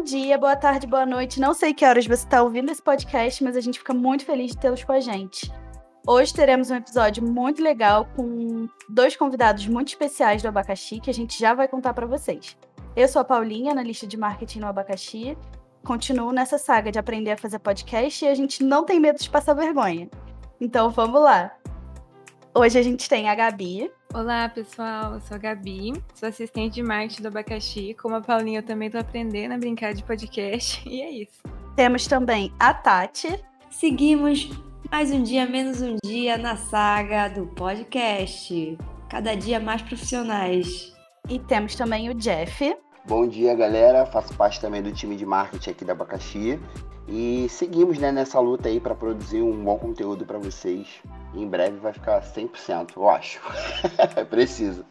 Bom dia, boa tarde, boa noite. Não sei que horas você está ouvindo esse podcast, mas a gente fica muito feliz de tê-los com a gente. Hoje teremos um episódio muito legal com dois convidados muito especiais do Abacaxi que a gente já vai contar para vocês. Eu sou a Paulinha, analista de marketing no Abacaxi. Continuo nessa saga de aprender a fazer podcast e a gente não tem medo de passar vergonha. Então vamos lá. Hoje a gente tem a Gabi. Olá, pessoal. Eu sou a Gabi, sou assistente de marketing do Abacaxi. Como a Paulinha, eu também tô aprendendo a brincar de podcast. E é isso. Temos também a Tati. Seguimos mais um dia, menos um dia na saga do podcast. Cada dia mais profissionais. E temos também o Jeff. Bom dia, galera. Faço parte também do time de marketing aqui da Abacaxi. E seguimos né, nessa luta aí para produzir um bom conteúdo para vocês. Em breve vai ficar 100%, eu acho. É preciso.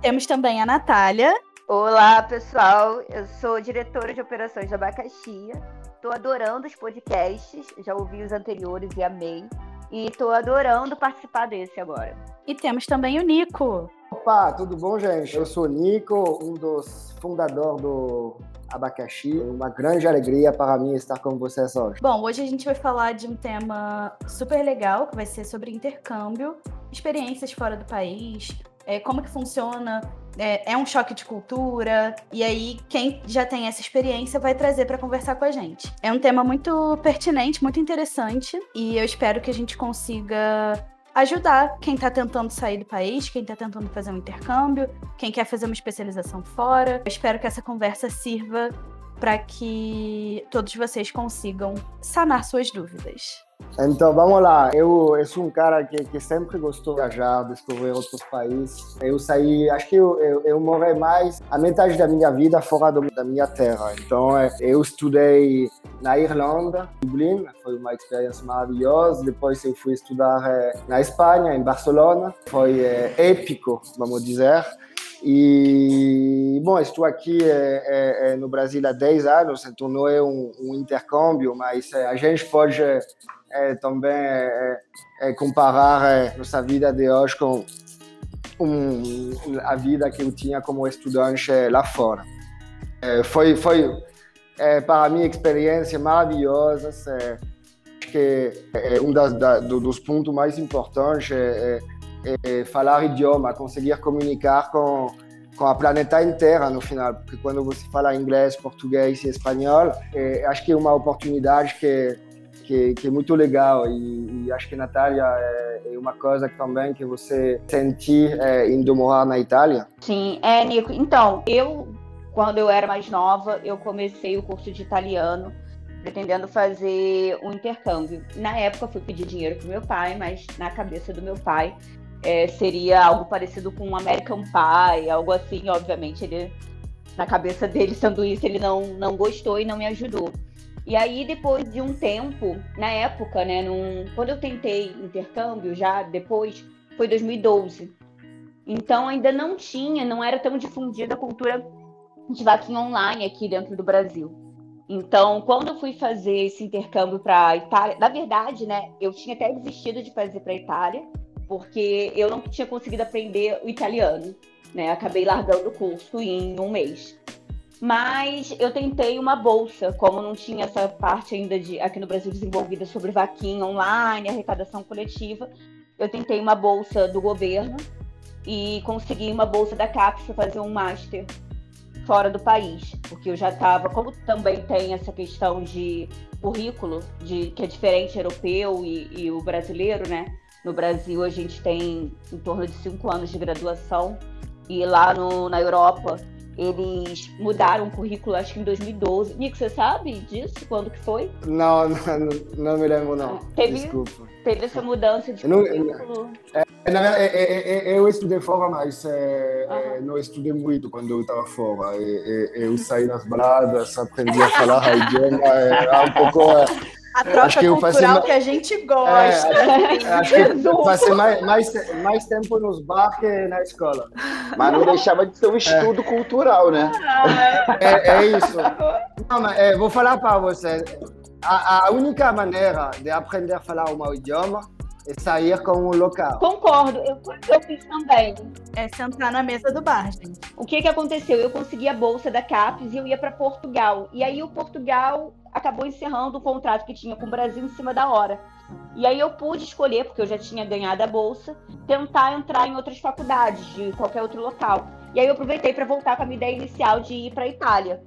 Temos também a Natália. Olá, pessoal. Eu sou diretora de operações da Abacaxi. Estou adorando os podcasts. Já ouvi os anteriores e amei. E estou adorando participar desse agora. E temos também o Nico. Opa, tudo bom, gente? Eu sou o Nico, um dos fundadores do Abacaxi. Uma grande alegria para mim estar com vocês hoje. Bom, hoje a gente vai falar de um tema super legal, que vai ser sobre intercâmbio, experiências fora do país, é, como que funciona, é, é, um choque de cultura, e aí quem já tem essa experiência vai trazer para conversar com a gente. É um tema muito pertinente, muito interessante, e eu espero que a gente consiga ajudar quem está tentando sair do país, quem está tentando fazer um intercâmbio, quem quer fazer uma especialização fora. Eu espero que essa conversa sirva para que todos vocês consigam sanar suas dúvidas. Então, vamos lá. Eu, eu sou um cara que, que sempre gostou de viajar, descobrir outros países. Eu saí, acho que eu, eu, eu morei mais a metade da minha vida fora do, da minha terra. Então, é, eu estudei na Irlanda, Dublin, foi uma experiência maravilhosa. Depois eu fui estudar é, na Espanha, em Barcelona. Foi é, épico, vamos dizer. E, bom, estou aqui é, é, é, no Brasil há 10 anos, então não é um, um intercâmbio, mas a gente pode é, também é, é, comparar nossa vida de hoje com um, a vida que eu tinha como estudante lá fora. foi, foi para mim, experiência maravilhosa. acho que um das, da, dos pontos mais importantes é é, falar idioma, conseguir comunicar com, com a planeta inteira no final, porque quando você fala inglês, português e espanhol, é, acho que é uma oportunidade que, que, que é muito legal e, e, acho que Natália é, é, uma coisa também que você sentir é, indo morar na Itália. Sim, é Nico. Então eu quando eu era mais nova eu comecei o curso de italiano pretendendo fazer um intercâmbio. Na época fui pedir dinheiro para meu pai, mas na cabeça do meu pai é, seria algo parecido com um American Pie, algo assim, obviamente, ele na cabeça dele sendo isso, ele não, não gostou e não me ajudou. E aí, depois de um tempo, na época, né, num, quando eu tentei intercâmbio, já depois, foi 2012. Então, ainda não tinha, não era tão difundida a cultura de vaquinha online aqui dentro do Brasil. Então, quando eu fui fazer esse intercâmbio para a Itália, na verdade, né, eu tinha até desistido de fazer para a Itália, porque eu não tinha conseguido aprender o italiano, né? Acabei largando o curso em um mês. Mas eu tentei uma bolsa, como não tinha essa parte ainda de aqui no Brasil desenvolvida sobre vaquinha online, arrecadação coletiva, eu tentei uma bolsa do governo e consegui uma bolsa da CAPES para fazer um master fora do país, porque eu já estava, como também tem essa questão de currículo, de que é diferente europeu e, e o brasileiro, né? No Brasil, a gente tem em torno de cinco anos de graduação, e lá no, na Europa, eles mudaram o currículo, acho que em 2012. Nico, você sabe disso? Quando que foi? Não, não, não me lembro, não. Teve, Desculpa. Teve essa mudança de não, currículo? É, é, é, eu estudei fora, mas uhum. não estudei muito quando eu estava fora. Eu saí nas baladas, aprendi a falar idioma, era um pouco a troca acho que cultural que a gente gosta. É, acho, que passei mais, mais, mais tempo nos bar que na escola. Mas não deixava de ser um estudo é. cultural, né? É, é isso. Não, mas, é, vou falar para você. A, a, única maneira de aprender a falar um idioma É sair com o local. Concordo, eu, eu fiz também. É sentar na mesa do bar, gente. O que que aconteceu? Eu consegui a bolsa da CAPES e eu ia para Portugal. E aí o Portugal acabou encerrando o contrato que tinha com o Brasil em cima da hora. E aí eu pude escolher, porque eu já tinha ganhado a bolsa, tentar entrar em outras faculdades de qualquer outro local. E aí eu aproveitei para voltar com a minha ideia inicial de ir para a Itália.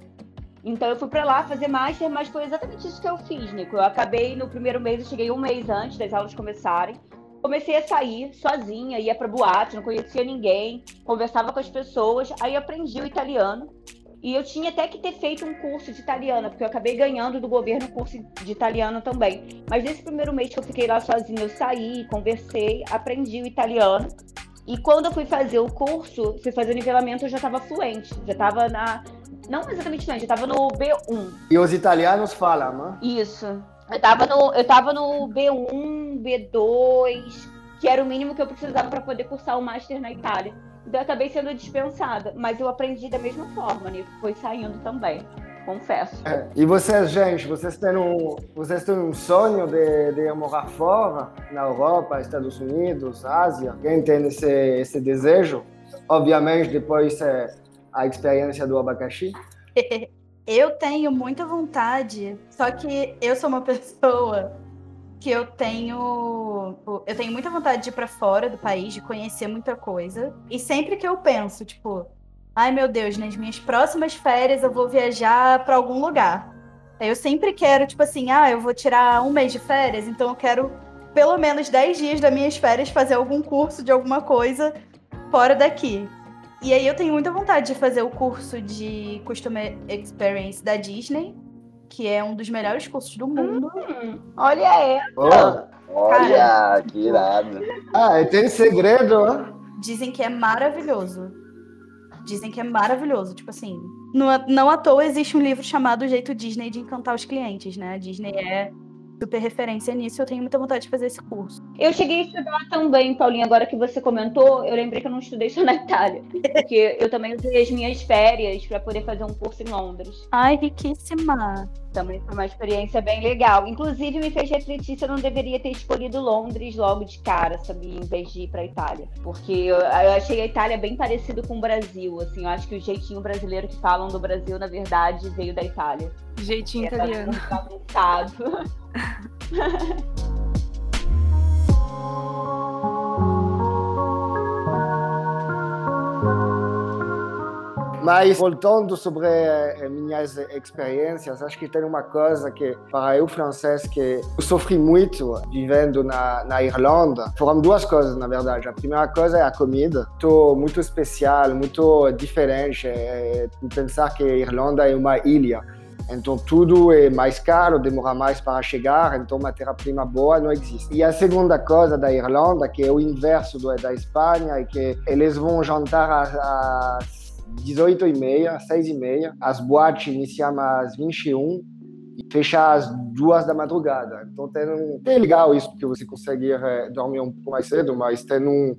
Então eu fui para lá fazer master, mas foi exatamente isso que eu fiz, Nico. Eu acabei no primeiro mês, eu cheguei um mês antes das aulas começarem. Comecei a sair sozinha, ia para boate, não conhecia ninguém, conversava com as pessoas, aí aprendi o italiano. E eu tinha até que ter feito um curso de italiano, porque eu acabei ganhando do governo curso de italiano também. Mas nesse primeiro mês que eu fiquei lá sozinha, eu saí, conversei, aprendi o italiano. E quando eu fui fazer o curso, fui fazer o nivelamento, eu já estava fluente, já estava na. Não exatamente fluente, eu estava no B1. E os italianos falam, né? Isso. Eu estava no, eu tava no B1, B2, que era o mínimo que eu precisava para poder cursar o Master na Itália. Eu acabei sendo dispensada, mas eu aprendi da mesma forma, né? Foi saindo também, confesso. É. E vocês, gente, vocês têm um, vocês têm um sonho de, de morar fora, na Europa, Estados Unidos, Ásia? Quem tem esse, esse desejo? Obviamente, depois é a experiência do abacaxi. Eu tenho muita vontade, só que eu sou uma pessoa que eu tenho eu tenho muita vontade de ir para fora do país, de conhecer muita coisa. E sempre que eu penso, tipo, ai meu Deus, nas minhas próximas férias eu vou viajar para algum lugar. Eu sempre quero, tipo assim, ah, eu vou tirar um mês de férias, então eu quero pelo menos 10 dias das minhas férias fazer algum curso de alguma coisa fora daqui. E aí eu tenho muita vontade de fazer o curso de Customer Experience da Disney, que é um dos melhores cursos do mundo. Hum, olha aí. Oh, Olha, Cara. que irado. ah, tem segredo, né? Dizem que é maravilhoso. Dizem que é maravilhoso. Tipo assim, não, não à toa existe um livro chamado O Jeito Disney de Encantar os Clientes, né? A Disney é super referência nisso. Eu tenho muita vontade de fazer esse curso. Eu cheguei a estudar também, Paulinha, agora que você comentou, eu lembrei que eu não estudei só na Itália. Porque eu também usei as minhas férias para poder fazer um curso em Londres. Ai, riquíssima. Também foi uma experiência bem legal. Inclusive, me fez refletir se eu não deveria ter escolhido Londres logo de cara, sabia? Em vez de ir pra Itália. Porque eu, eu achei a Itália bem parecido com o Brasil, assim. Eu acho que o jeitinho brasileiro que falam do Brasil, na verdade, veio da Itália. Jeitinho italiano. bagunçado. Mas voltando sobre eh, minhas experiências, acho que tem uma coisa que, para eu francês, que eu sofri muito vivendo na, na Irlanda. Foram duas coisas, na verdade. A primeira coisa é a comida. Muito, muito especial, muito diferente. É, pensar que a Irlanda é uma ilha. Então tudo é mais caro, demora mais para chegar, então matéria-prima boa não existe. E a segunda coisa da Irlanda, que é o inverso do, da Espanha, é que eles vão jantar às, às 18h30, 6h30, as boates iniciam às 21 e fecham às 2 da madrugada. Então tem um... é legal isso, porque você consegue é, dormir um pouco mais cedo, mas tem um...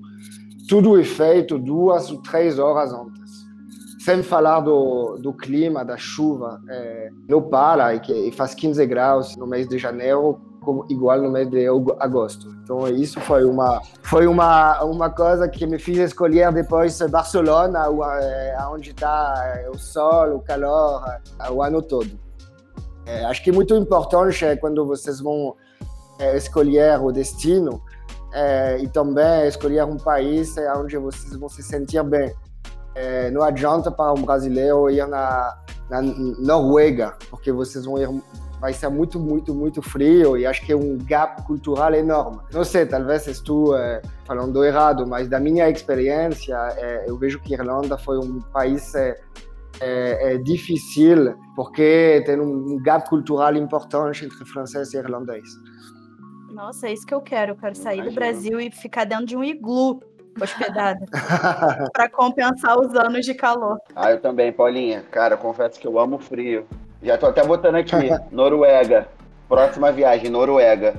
tudo é feito duas ou três horas antes. Sem falar do, do clima, da chuva, é, não para, e que faz 15 graus no mês de janeiro, como, igual no mês de agosto. Então isso foi uma foi uma uma coisa que me fez escolher depois Barcelona, onde está o sol, o calor, o ano todo. É, acho que é muito importante quando vocês vão é, escolher o destino é, e também escolher um país onde vocês vão se sentir bem. Não adianta para um brasileiro ir na, na Noruega, porque vocês vão ir vai ser muito, muito, muito frio e acho que é um gap cultural enorme. Não sei, talvez estou é, falando errado, mas da minha experiência, é, eu vejo que a Irlanda foi um país é, é, difícil porque tem um gap cultural importante entre francês e irlandês. Nossa, é isso que eu quero. Eu quero sair do Brasil e ficar dentro de um iglu hospedada para compensar os anos de calor. Ah, eu também, Paulinha. Cara, eu confesso que eu amo frio. Já tô até botando aqui, Noruega. Próxima viagem, Noruega.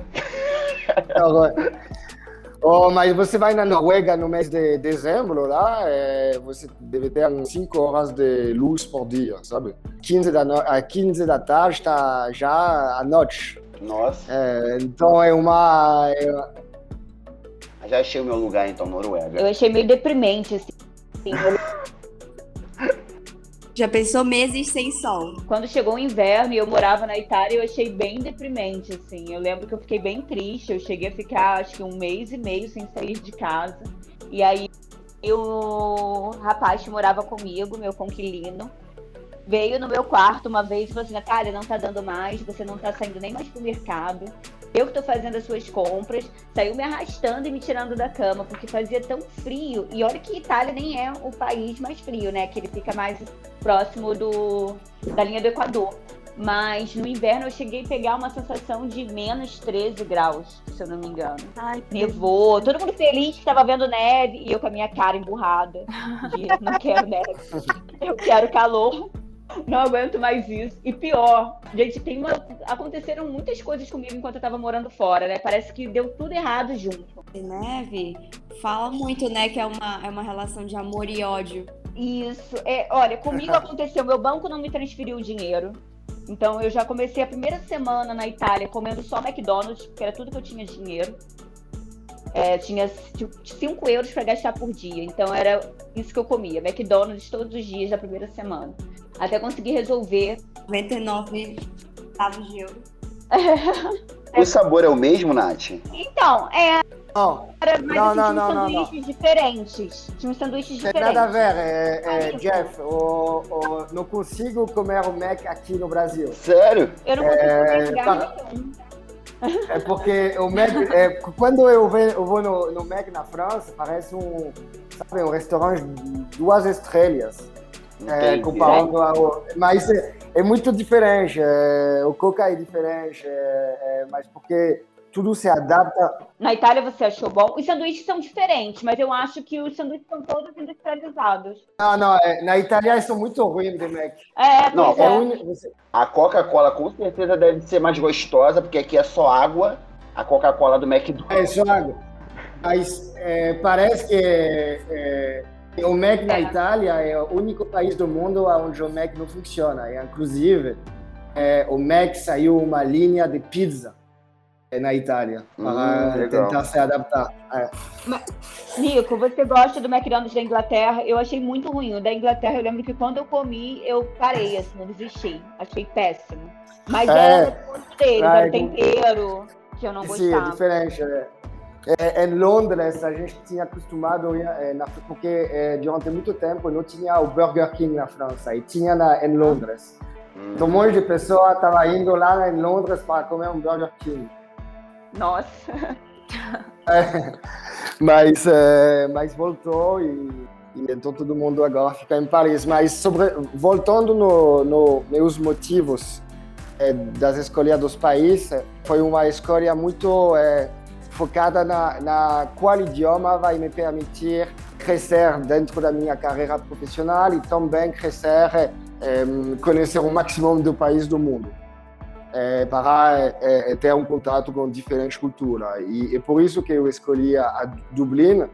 Oh, mas você vai na Noruega no mês de dezembro, lá, é, você deve ter 5 horas de luz por dia, sabe? 15 da, no... a 15 da tarde está já à noite. Nossa. É, então é uma, é, Já achei o meu lugar, então, Noruega. Eu achei meio deprimente, assim. Já pensou meses sem sol? Quando chegou o inverno e eu morava na Itália, eu achei bem deprimente, assim. Eu lembro que eu fiquei bem triste. Eu cheguei a ficar, acho que um mês e meio sem sair de casa. E aí, o rapaz que morava comigo, meu conquilino, veio no meu quarto uma vez e falou assim: Natália, não tá dando mais, você não tá saindo nem mais pro mercado. Eu que tô fazendo as suas compras. Saiu me arrastando e me tirando da cama, porque fazia tão frio. E olha que Itália nem é o país mais frio, né? Que ele fica mais próximo do, da linha do Equador. Mas no inverno eu cheguei a pegar uma sensação de menos 13 graus, se eu não me engano. Ai, Nevou, todo mundo feliz que tava vendo neve e eu com a minha cara emburrada. De, não quero neve, eu quero calor. Não aguento mais isso. E pior, gente, tem uma... aconteceram muitas coisas comigo enquanto eu tava morando fora, né? Parece que deu tudo errado junto. E neve fala muito, né, que é uma, é uma relação de amor e ódio. Isso. É, olha, comigo aconteceu, meu banco não me transferiu o dinheiro. Então eu já comecei a primeira semana na Itália comendo só McDonald's, porque era tudo que eu tinha dinheiro. É, tinha 5 euros para gastar por dia. Então era isso que eu comia, McDonald's todos os dias da primeira semana. Até conseguir resolver. 99 centavos de euro. O sabor é o mesmo, Nath? Então, é. Não, Era, mas Não, assim, não, tinha não, uns não, sanduíches diferentes. Tinha uns sanduíches tem diferentes. nada a ver. É, é, Jeff, o, o- não consigo comer o Mac aqui no Brasil. Sério? Eu não consigo É, comer lugar tá. nenhum. É porque o Mac, é, quando eu, ve- eu vou no, no Mac na França, parece um, sabe, um restaurante de duas estrelas. É, Entendi. comparando ao, mas é, é muito diferente. é, o Coca é diferente, é, é, mas porque tudo se adapta. Na Itália você achou bom? Os sanduíches são diferentes, mas eu acho que os sanduíches são todos industrializados. Não, não, é, na Itália são muito ruins de Mac. É, Não, É você- A Coca-Cola com certeza deve ser mais gostosa, porque aqui é só água. A Coca-Cola do McDonald's. É só água. Mas é, parece que é, é, o Mac na É. Itália é o único país do mundo onde o Mac não funciona. E, inclusive, é, o Mac saiu uma linha de pizza é, na Itália para Hum, tentar se adaptar. É. Nico, você gosta do McDonald's da Inglaterra? Eu achei muito ruim. O da Inglaterra, eu lembro que quando eu comi, eu parei, assim, eu desisti. Achei péssimo. Mas É. era o era é o tempero que eu não Sim, é gostava. diferente. É. É, em Londres, a gente tinha acostumado, é, na, porque é, durante muito tempo não tinha o Burger King na França, e tinha na, em Londres. Hum. Então, um monte de pessoas estava indo lá em Londres para comer um Burger King. Nossa. É, mas, é, mas voltou e, e então todo mundo agora fica em Paris. Mas sobre, voltando no, no meus motivos é, das escolhas dos países, foi uma escolha muito é, focada na, na qual idioma vai me permitir crescer dentro da minha carreira profissional e também crescer, é, conhecer o máximo do país do mundo é, para é, é, ter um contato com diferentes culturas. E é por isso que eu escolhi a, a Dublin,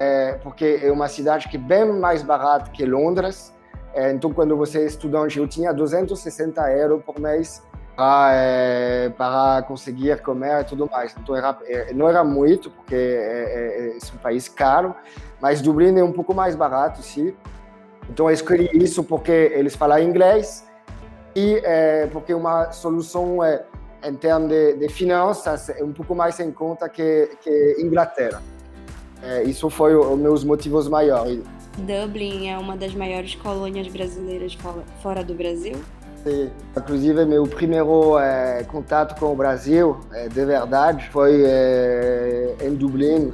é, porque é uma cidade que é bem mais barata que Londres. É, então, quando você é estudante, eu tinha 260 euros por mês para, é, para conseguir comer e tudo mais. Então, era, é, não era muito, porque é, é, é um país caro, mas Dublin é um pouco mais barato, sim. Então, eu escolhi isso porque eles falam inglês e é, porque uma solução é, em termos de, de, finanças é um pouco mais em conta que, que Inglaterra. É, isso foi os meus motivos maiores. Dublin é uma das maiores colônias brasileiras fora do Brasil? Inclusive, meu primeiro é, contato com o Brasil, é, de verdade, foi é, em Dublin,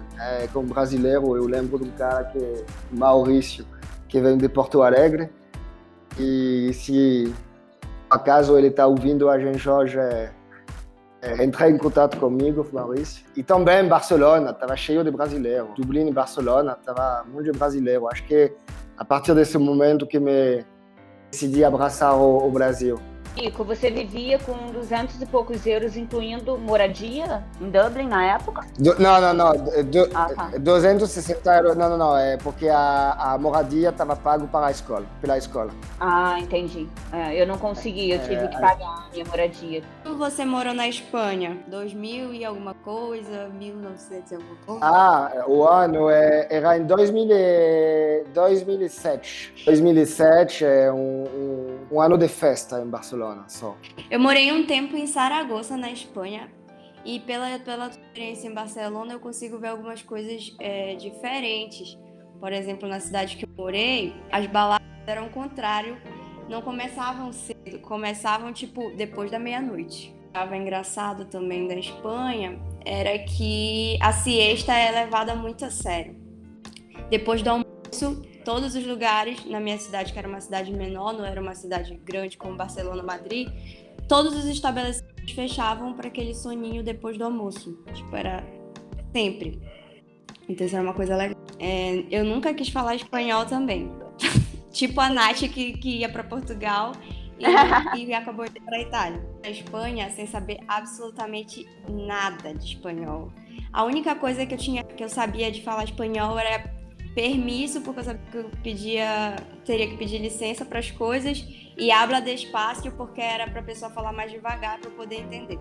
com um brasileiro. Eu lembro de um cara que é Maurício, que vem de Porto Alegre. E se acaso ele está ouvindo a gente hoje, é, é, entrei em contato comigo, Maurício. E também Barcelona, estava cheio de brasileiros. Dublin e Barcelona, estava monte de brasileiros. Acho que a partir desse momento que me decidi abraçar o, o Brasil. Ico, você vivia com 200 e poucos euros, incluindo moradia em Dublin na época? Do, não, não, não. Do, Ah, tá. 260 euros. Não, não, não. É porque a, a moradia estava pago para a escola, pela escola. Ah, entendi. É, eu não consegui, eu tive É, que pagar a minha moradia. Quando você morou na Espanha? 2000 e alguma coisa? 1900 e alguma coisa? Ah, o ano é, era em 2000 e- 2007. 2007 é um, um, um ano de festa em Barcelona só. Eu morei um tempo em Saragoça, na Espanha, e pela, pela experiência em Barcelona eu consigo ver algumas coisas é, diferentes. Por exemplo, na cidade que eu morei, as baladas eram o contrário, não começavam cedo, começavam tipo depois da meia-noite. Estava engraçado também da Espanha era que a siesta é levada muito a sério. Depois do almoço, todos os lugares, na minha cidade, que era uma cidade menor, não era uma cidade grande como Barcelona, Madrid, todos os estabelecimentos fechavam para aquele soninho depois do almoço. Tipo, era sempre. Então isso era uma coisa legal. É, eu nunca quis falar espanhol também. tipo a Nath que, que ia para Portugal e, e acabou indo para Itália. Na Espanha, sem saber absolutamente nada de espanhol. A única coisa que eu tinha, que eu sabia de falar espanhol era permisso, porque eu sabia que eu pedia, teria que pedir licença para as coisas, e habla despacio, porque era para a pessoa falar mais devagar para eu poder entender.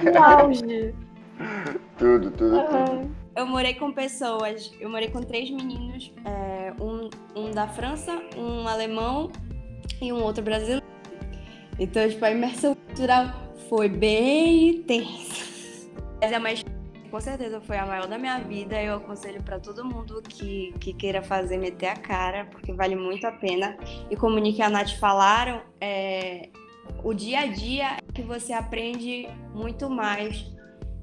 Que auge. Tudo, tudo, tudo. Eu morei com pessoas, eu morei com três meninos, é, um, um da França, um alemão e um outro brasileiro. Então, tipo, a imersão cultural foi bem intensa. Mas é uma experiência, com certeza foi a maior da minha vida. Eu aconselho para todo mundo que, que queira fazer, meter a cara, porque vale muito a pena. E como Nick e a Nath falaram, é, o dia a dia é que você aprende muito mais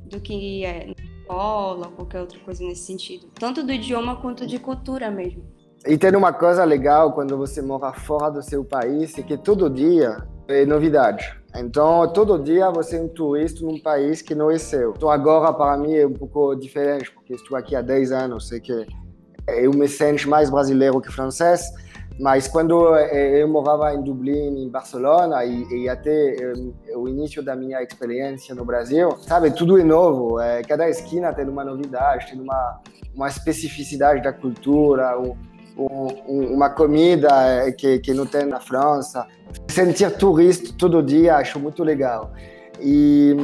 do que é, na escola qualquer outra coisa nesse sentido. Tanto do idioma quanto de cultura mesmo. E tem uma coisa legal quando você mora fora do seu país, é que todo dia é novidade. Então, todo dia você é um turista num país que não é seu. Então, agora, para mim, é um pouco diferente, porque estou aqui há 10 anos, sei que eu me sinto mais brasileiro que francês, mas quando eh, eu morava em Dublin, em Barcelona, e, e até eh, o início da minha experiência no Brasil, sabe, tudo é novo. eh, Cada esquina tem uma novidade, tem uma, uma especificidade da cultura, um, um, uma comida que, que não tem na França. Sentir turista todo dia, acho muito legal. E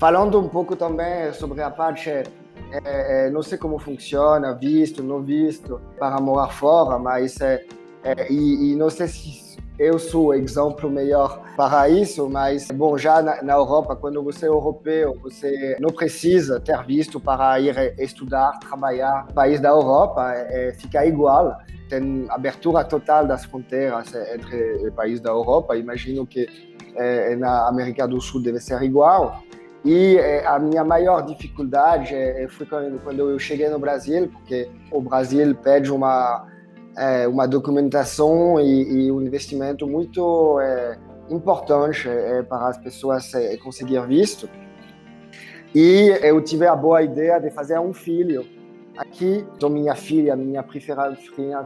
falando um pouco também sobre a parte é, é, não sei como funciona, visto, não visto, para morar fora, mas é, é, e, e, não sei se eu sou o exemplo melhor para isso, mas bom, já na, na, Europa, quando você é europeu, você não precisa ter visto para ir estudar, trabalhar no país da Europa, é, fica igual. Tem abertura total das fronteiras entre os países da Europa. Imagino que na América do Sul deve ser igual. E a minha maior dificuldade foi quando eu cheguei no Brasil, porque o Brasil pede uma uma documentação e, e um investimento muito importante para as pessoas conseguir visto. E eu tive a boa ideia de fazer um filho aqui. Então minha filha, minha primeira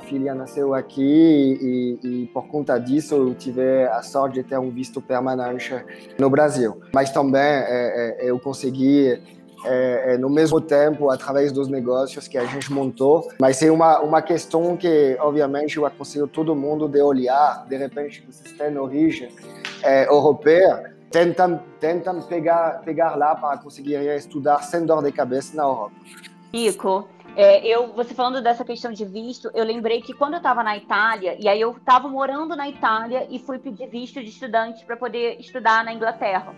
filha nasceu aqui e, e, por conta disso eu tive a sorte de ter um visto permanente no Brasil. Mas também é, é, eu consegui é, no mesmo tempo através dos negócios que a gente montou. Mas é uma uma questão que obviamente eu aconselho todo mundo de olhar. De repente vocês têm origem europeia, tentam tentam pegar pegar lá para conseguir estudar sem dor de cabeça na Europa. Nico, é, eu, você falando dessa questão de visto, eu lembrei que quando eu estava na Itália, e aí eu estava morando na Itália e fui pedir visto de estudante para poder estudar na Inglaterra.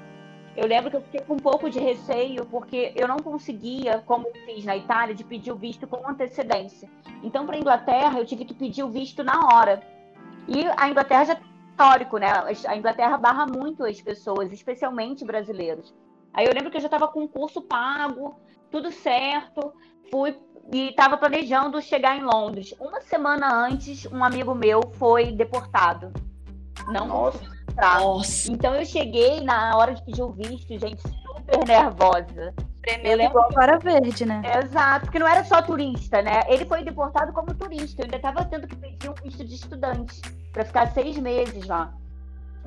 Eu lembro que eu fiquei com um pouco de receio, porque eu não conseguia, como eu fiz na Itália, de pedir o visto com antecedência. Então, para a Inglaterra, eu tive que pedir o visto na hora. E a Inglaterra já é histórico, né? A Inglaterra barra muito as pessoas, especialmente brasileiros. Aí eu lembro que eu já estava com o curso pago, tudo certo, fui e estava planejando chegar em Londres. Uma semana antes, um amigo meu foi deportado. Não Nossa. entrar. Nossa. Então eu cheguei na hora de pedir o visto, gente, super nervosa. Tremendo igual para verde, né? Exato, porque não era só turista, né? Ele foi deportado como turista. Eu ainda estava tendo que pedir um visto de estudante para ficar seis meses lá.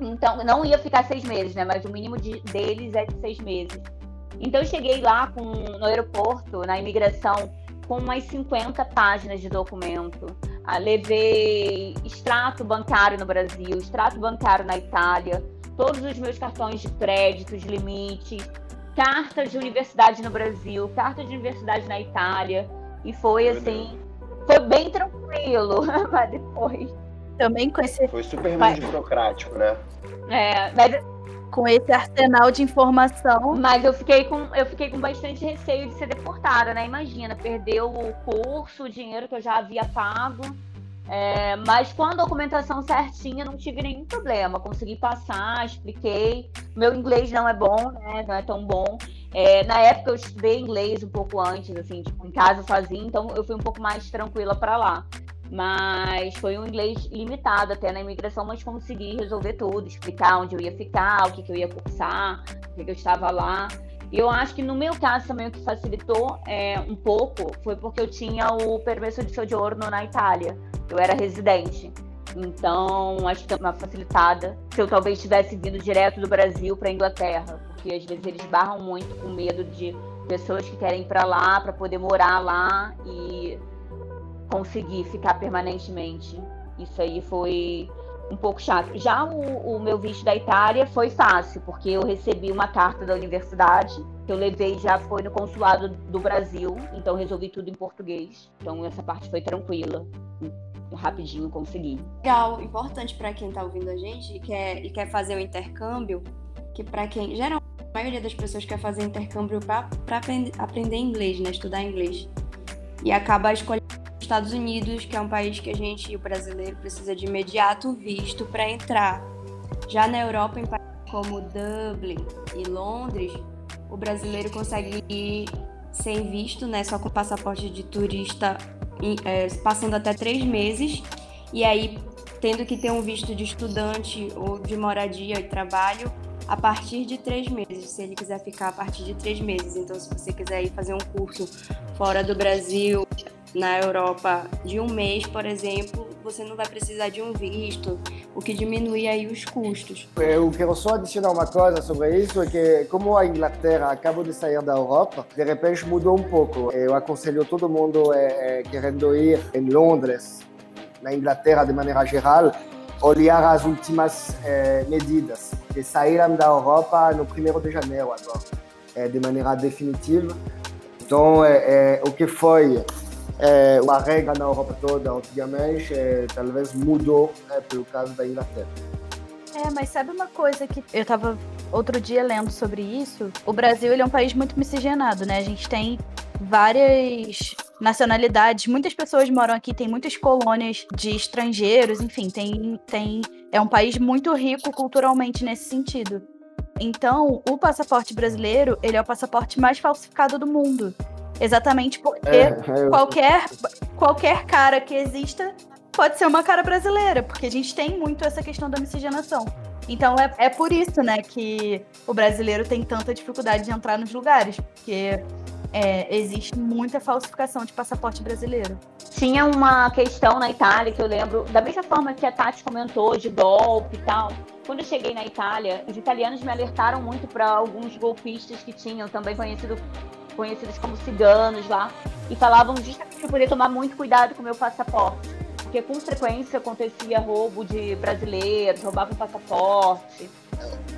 Então, não ia ficar seis meses, né? Mas o mínimo de, deles é de seis meses. Então, eu cheguei lá com, no aeroporto, na imigração, com umas 50 páginas de documento. Ah, levei extrato bancário no Brasil, extrato bancário na Itália, todos os meus cartões de créditos, limites, cartas de universidade no Brasil, cartas de universidade na Itália. E foi assim, foi bem tranquilo, mas depois. Também com esse. Foi super mas... burocrático, né? É, mas com esse arsenal de informação. Mas eu fiquei com, eu fiquei com bastante receio de ser deportada, né? Imagina, perder o curso, o dinheiro que eu já havia pago. É, mas com a documentação certinha, não tive nenhum problema. Consegui passar, expliquei. Meu inglês não é bom, né? Não é tão bom. É, na época eu estudei inglês um pouco antes, assim, tipo, em casa sozinha, então eu fui um pouco mais tranquila para lá. Mas foi um inglês limitado até na imigração, mas consegui resolver tudo, explicar onde eu ia ficar, o que, que eu ia cursar, o que, que eu estava lá. E eu acho que no meu caso também o que facilitou é, um pouco foi porque eu tinha o permesso de soggiorno na Itália. Eu era residente. Então, acho que é uma facilitada. Se eu talvez tivesse vindo direto do Brasil para a Inglaterra, porque às vezes eles barram muito com medo de pessoas que querem ir para lá para poder morar lá e conseguir ficar permanentemente. Isso aí foi um pouco chato. Já o, o, meu visto da Itália foi fácil, porque eu recebi uma carta da universidade que eu levei já foi no consulado do Brasil, então resolvi tudo em português. Então essa parte foi tranquila. Rapidinho consegui. Legal, importante para quem está ouvindo a gente e quer, e quer fazer o intercâmbio, que para quem. Geralmente, a maioria das pessoas quer fazer intercâmbio para aprender, aprender inglês, né? Estudar inglês. E acaba escolhendo Estados Unidos, que é um país que a gente, o brasileiro, precisa de imediato visto para entrar. Já na Europa, em países como Dublin e Londres, o brasileiro consegue ir sem visto, né, só com passaporte de turista, é, passando até três meses, e aí tendo que ter um visto de estudante ou de moradia e trabalho a partir de três meses, se ele quiser ficar a partir de três meses. Então, se você quiser ir fazer um curso fora do Brasil, na Europa de um mês, por exemplo, você não vai precisar de um visto, o que diminui aí os custos. Eu quero só adicionar uma coisa sobre isso, é que como a Inglaterra acabou de sair da Europa, de repente mudou um pouco. Eu aconselho todo mundo é, é, querendo ir em Londres, na Inglaterra de maneira geral, olhar as últimas é, medidas que saíram da Europa no 1 de janeiro agora, é, de maneira definitiva. Então, é, o que foi é, uma regra na Europa toda antigamente, é, talvez mudou né, pelo caso da Inglaterra. É, mas sabe uma coisa que eu estava outro dia lendo sobre isso? O Brasil ele é um país muito miscigenado, né? A gente tem várias nacionalidades, muitas pessoas moram aqui, tem muitas colônias de estrangeiros, enfim, tem, tem é um país muito rico culturalmente nesse sentido. Então, o passaporte brasileiro, ele é o passaporte mais falsificado do mundo. Exatamente porque é, é, qualquer, qualquer cara que exista pode ser uma cara brasileira, porque a gente tem muito essa questão da miscigenação. Então é, é por isso, né, que o brasileiro tem tanta dificuldade de entrar nos lugares, porque é, existe muita falsificação de passaporte brasileiro. Tinha uma questão na Itália que eu lembro, da mesma forma que a Tati comentou, de golpe e tal. Quando eu cheguei na Itália, os italianos me alertaram muito para alguns golpistas que tinham, também conhecido conhecidos como ciganos lá, e falavam justamente para poder tomar muito cuidado com o meu passaporte. Porque com frequência acontecia roubo de brasileiros, roubavam passaporte.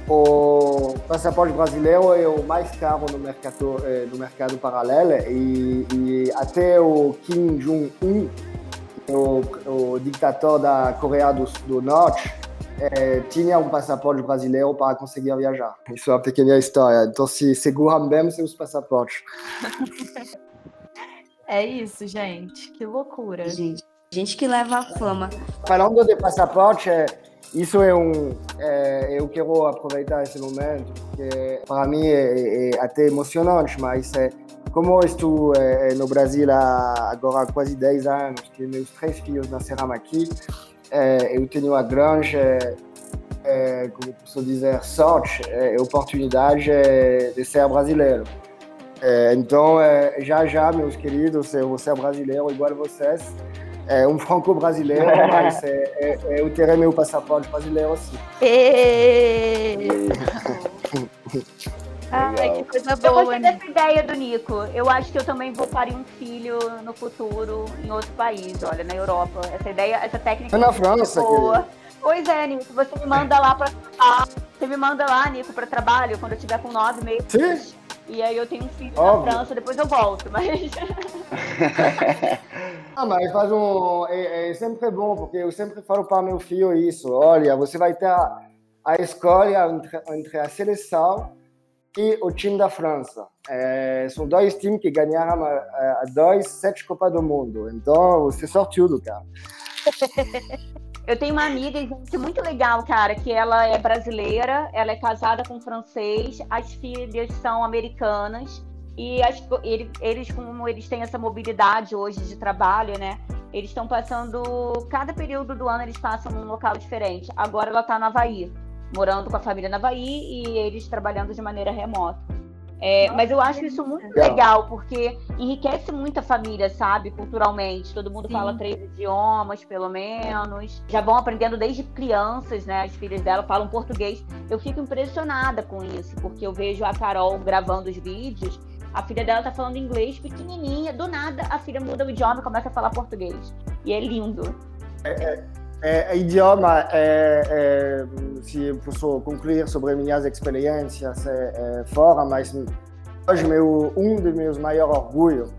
O passaporte brasileiro é o mais caro no mercado, eh, no mercado paralelo e, e até o Kim Jong-un, o, o ditador da Coreia do, do Norte, é, tinha um passaporte brasileiro para conseguir viajar. Isso é uma pequena história. Então, se seguram bem seus passaportes. É isso, gente. Que loucura. Gente, gente que leva a fama. Falando de passaporte, é, isso é um. É, eu quero aproveitar esse momento, porque para mim é, é até emocionante, mas é, como estou é, no Brasil há agora quase 10 anos, que meus três filhos nasceram aqui, é, eu tenho a grande, é, como posso dizer, sorte, é, oportunidade de ser brasileiro. É, então, é, já já, meus queridos, eu vou ser brasileiro igual vocês. É um franco-brasileiro, mas é, é, eu terei meu passaporte brasileiro sim. Ai, que coisa Eu boa, gostei né? dessa ideia do Nico. Eu acho que eu também vou parir um filho no futuro em outro país, olha, na Europa. Essa ideia, essa técnica. É na França, é boa. Pois é, Nico, você me manda lá pra. Ah, você me manda lá, Nico, pra trabalho quando eu tiver com nove meses. Sim. E aí eu tenho um filho Óbvio. na França, depois eu volto. Mas Ah, mas faz um, é, é sempre bom, porque eu sempre falo para meu filho isso. Olha, você vai ter a, a escolha entre, entre a seleção e o time da França. É, são dois times que ganharam a, a, a dois, sete Copas do Mundo. Então, você é sortudo, cara. eu tenho uma amiga, gente, muito legal, cara, que ela é brasileira, ela é casada com um francês, as filhas são americanas. E as, ele, eles, como eles têm essa mobilidade hoje de trabalho, né? Eles estão passando. Cada período do ano eles passam num local diferente. Agora ela está na Havaí, morando com a família na Havaí e eles trabalhando de maneira remota. É, mas eu acho isso muito Legal. legal, porque enriquece muito a família, sabe? Culturalmente. Todo mundo Sim. fala três idiomas, pelo menos. Já vão aprendendo desde crianças, né? As filhas dela falam português. Eu fico impressionada com isso, porque eu vejo a Carol gravando os vídeos. A filha dela tá falando inglês pequenininha, do nada a filha muda o idioma e começa a falar português. E é lindo. É, idioma, é, é, se posso concluir sobre minhas experiências é, é, fora, mas hoje meu, um dos meus maiores orgulhos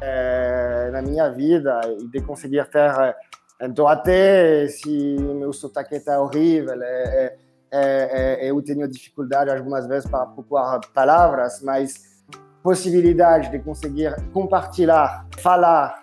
é, na minha vida e de conseguir ter, é, então até se meu sotaque está horrível, é, é, é, eu tenho dificuldade algumas vezes para procurar palavras, mas possibilidade de conseguir compartilhar, falar,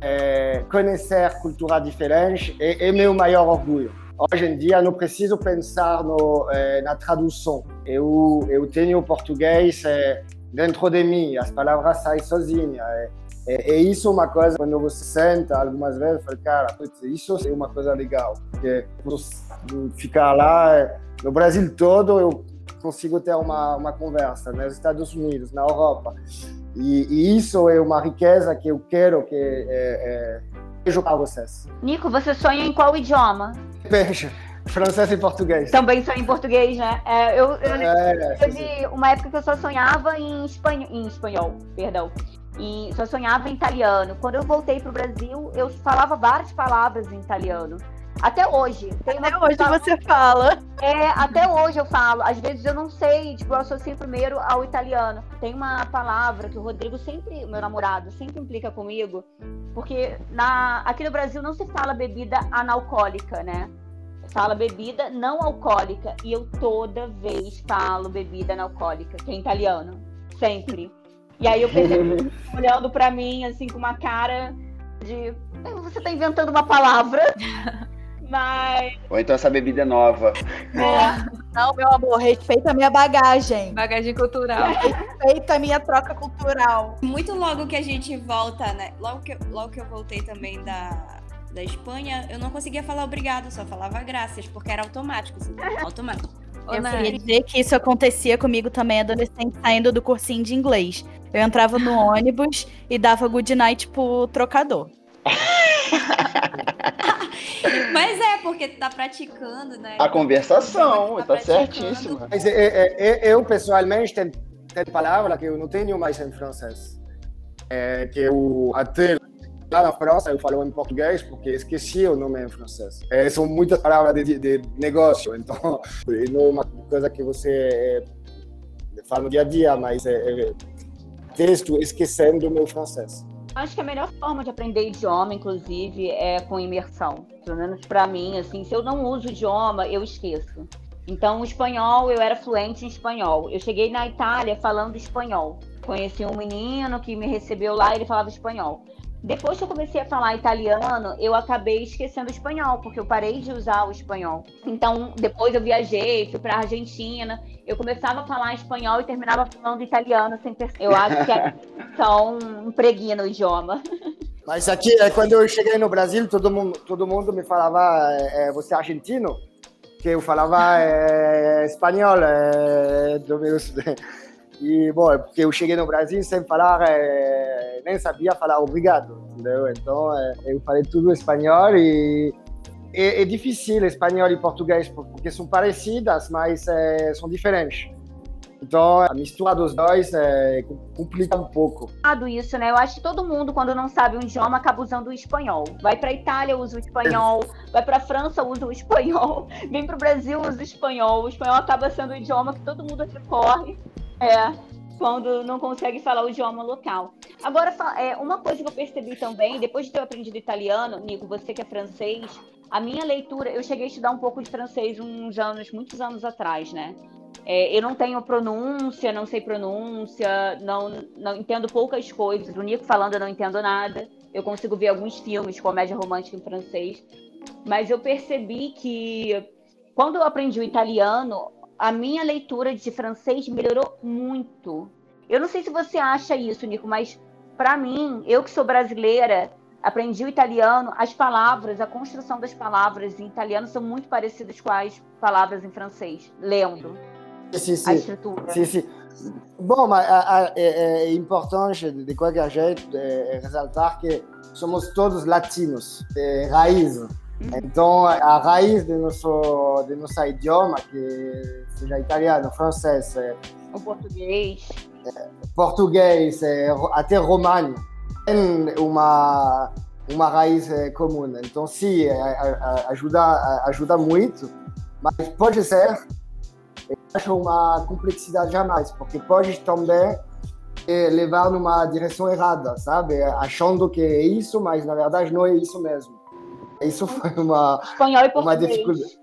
é, conhecer cultura diferente é, é meu maior orgulho. Hoje em dia não preciso pensar no, é, na tradução. Eu, eu tenho português é, dentro de mim, as palavras saem sozinhas. É, é, é isso uma coisa, quando você senta algumas vezes, fala, cara, isso é uma coisa legal. Porque ficar lá, no Brasil todo, eu consigo ter uma, uma conversa, nos Estados Unidos, na Europa. E, e isso é uma riqueza que eu quero que é, é, vejo para vocês. Nico, você sonha em qual idioma? Veja, francês e português. Também sonha em português, né? É, eu, eu É, teve uma época que eu só sonhava em espanhol, em espanhol, perdão. E só sonhava em italiano. Quando eu voltei pro Brasil, eu falava várias palavras em italiano. Até hoje. Até hoje você fala. É, até hoje eu falo. Às vezes eu não sei, tipo, eu associo primeiro ao italiano. Tem uma palavra que o Rodrigo sempre, meu namorado, sempre implica comigo, porque na, aqui no Brasil não se fala bebida analcoólica, né? Fala bebida não alcoólica. E eu toda vez falo bebida analcoólica, que é italiano. Sempre. E aí eu percebo olhando pra mim, assim, com uma cara de. "Eh, Você tá inventando uma palavra. Mas. Ou então essa bebida é nova. Não, meu amor, respeita a minha bagagem. Bagagem cultural. Respeita a minha troca cultural. Muito logo que a gente volta, né? Logo que, eu- logo que eu voltei também da, da Espanha, eu não conseguia falar obrigado, só falava graças, porque era automático. Assim, automático. Eu Nath, queria dizer que isso acontecia comigo também, adolescente, saindo do cursinho de inglês. Eu entrava no ônibus e dava good night pro trocador. Mas é, porque tu tá praticando, né? A conversação, tá praticando. certíssima. Mas é, é, é, eu, pessoalmente, tem, tem palavra que eu não tenho mais em francês. É, que eu, até lá na França, eu falo em português porque esqueci o nome em francês. É, são muitas palavras de, de negócio, então não é uma coisa que você é, fala no dia a dia, mas é, é, texto esquecendo o meu francês. Acho que a melhor forma de aprender idioma, inclusive, é com imersão. Pelo menos pra mim, assim, se eu não uso idioma, eu esqueço. Então, o espanhol, eu era fluente em espanhol. Eu cheguei na Itália falando espanhol. Conheci um menino que me recebeu lá ele falava espanhol. Depois que eu comecei a falar italiano, eu acabei esquecendo o espanhol, porque eu parei de usar o espanhol. Então, depois eu viajei, fui pra Argentina, eu começava a falar espanhol e terminava falando italiano sem perceber. Eu acho que a são impregna o idioma. Mas aqui, é, quando eu cheguei no Brasil, todo mundo, todo mundo me falava, é, é, você é argentino? Que eu falava é, espanhol, é, do meus, E, bom, é porque eu cheguei no Brasil sem falar, é, nem sabia falar obrigado, entendeu? Então, é, eu falei tudo espanhol e é, é, difícil espanhol e português, porque são parecidas, mas é, são diferentes. Então, a mistura dos dois complica um pouco. Isso, né? Eu acho que todo mundo, quando não sabe um idioma, acaba usando o espanhol. Vai para Itália, usa o espanhol. Vai para França, usa o espanhol. Vem para o Brasil, usa o espanhol. O espanhol acaba sendo o idioma que todo mundo recorre. É, quando não consegue falar o idioma local. Agora, é, uma coisa que eu percebi também, depois de ter aprendido italiano, Nico, você que é francês, a minha leitura, eu cheguei a estudar um pouco de francês uns anos, muitos anos atrás, né? É, eu não tenho pronúncia, não sei pronúncia, não, não entendo poucas coisas. O Nico falando, eu não entendo nada. Eu consigo ver alguns filmes, comédia romântica em francês. Mas eu percebi que quando eu aprendi o italiano, a minha leitura de francês melhorou muito. Eu não sei se você acha isso, Nico, mas para mim, eu que sou brasileira, aprendi o italiano, as palavras, a construção das palavras em italiano são muito parecidas com as palavras em francês, lendo sim, sim. a estrutura. Sim, sim. Bom, mas a, a, é, é, importante, de qualquer jeito, é, ressaltar que somos todos latinos, é, raiz. Então, a raiz de nosso, de nosso idioma, que seja italiano, francês, é, o português, é, português, até romano, tem uma, uma raiz comum. Então, sim, ajuda, ajuda muito, mas pode ser acho uma complexidade jamais, porque pode também é, levar numa direção errada, sabe? Achando que é isso, mas na verdade não é isso mesmo. Isso foi uma, Espanhol e português. uma dificuldade.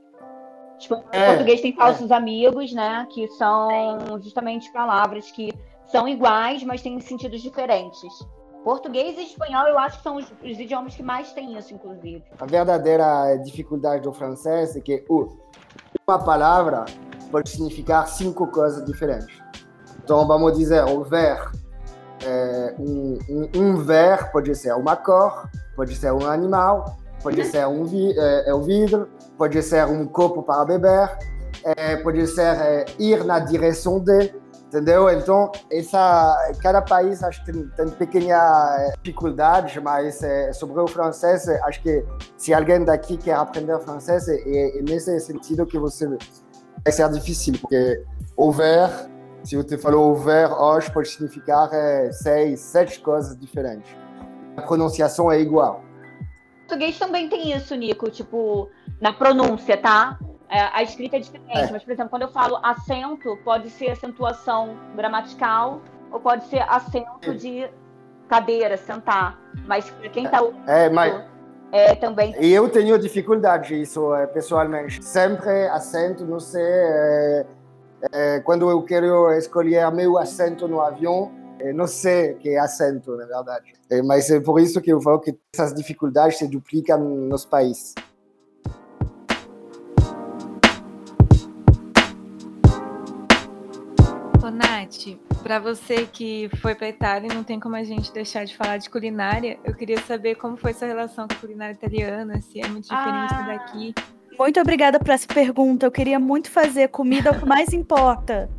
Espanhol e é, português tem falsos é. amigos, né? Que são justamente palavras que são iguais, mas têm sentidos diferentes. Português e espanhol eu acho que são os, os idiomas que mais têm isso, inclusive. A verdadeira dificuldade do francês é que uh, uma palavra pode significar cinco coisas diferentes. Então, vamos dizer, o ver, é, um, um, um, ver pode ser uma cor, pode ser um animal, pode ser um, vi, é, é vidro, pode ser um copo para beber, é, pode ser é, ir na direção de, entendeu? Então, essa, cada país acho que tem, tem pequena é, dificuldade, mas é, sobre o francês, acho que se alguém daqui quer aprender francês, é, é nesse sentido que você vai ser difícil, porque over, se você falou over hoje, pode significar é, seis, sete coisas diferentes. A pronunciação é igual. Português também tem isso, Nico, tipo, na pronúncia, tá? É, a escrita é diferente, é. mas, por exemplo, quando eu falo acento, pode ser acentuação gramatical ou pode ser acento de cadeira, sentar. Mas para quem está é, mas é, também. E eu tenho dificuldade isso é, pessoalmente. Sempre assento, não sei, é, é, quando eu quero escolher meu assento no avião, é, não sei que é assento, na verdade. É, mas é por isso que eu falo que essas dificuldades se duplicam nos países. Ô, Nath, para você que foi para Itália, não tem como a gente deixar de falar de culinária. Eu queria saber como foi sua relação com a culinária italiana, se é muito diferente ah, daqui. Muito obrigada por essa pergunta. Eu queria muito fazer comida o que mais importa.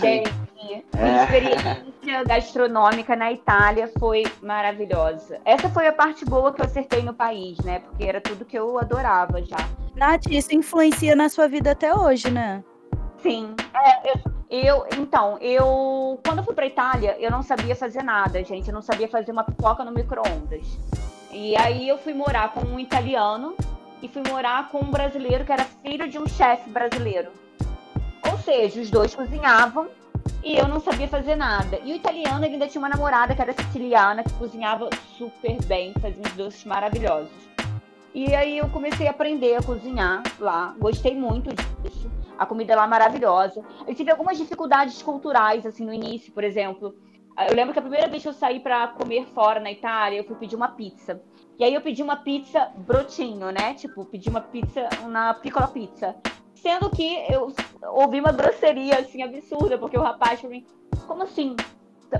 Gente, a experiência gastronômica na Itália foi maravilhosa. Essa foi a parte boa que eu acertei no país, né? Porque era tudo que eu adorava já. Nath, isso influencia na sua vida até hoje, né? Sim. É, eu eu, então, eu quando eu fui para Itália, eu não sabia fazer nada, gente. Eu não sabia fazer uma pipoca no micro-ondas. E aí eu fui morar com um italiano e fui morar com um brasileiro que era filho de um chefe brasileiro. Ou seja, os dois cozinhavam e eu não sabia fazer nada. E o italiano ele ainda tinha uma namorada que era siciliana, que cozinhava super bem, fazia uns doces maravilhosos. E aí eu comecei a aprender a cozinhar lá, gostei muito disso. A comida lá é maravilhosa. Eu tive algumas dificuldades culturais, assim, no início, por exemplo. Eu lembro que a primeira vez que eu saí para comer fora na Itália, eu fui pedir uma pizza. E aí eu pedi uma pizza brotinho, né? Tipo, pedi uma pizza, uma piccola pizza. Sendo que eu ouvi uma grosseria, assim, absurda, porque o rapaz falou como assim?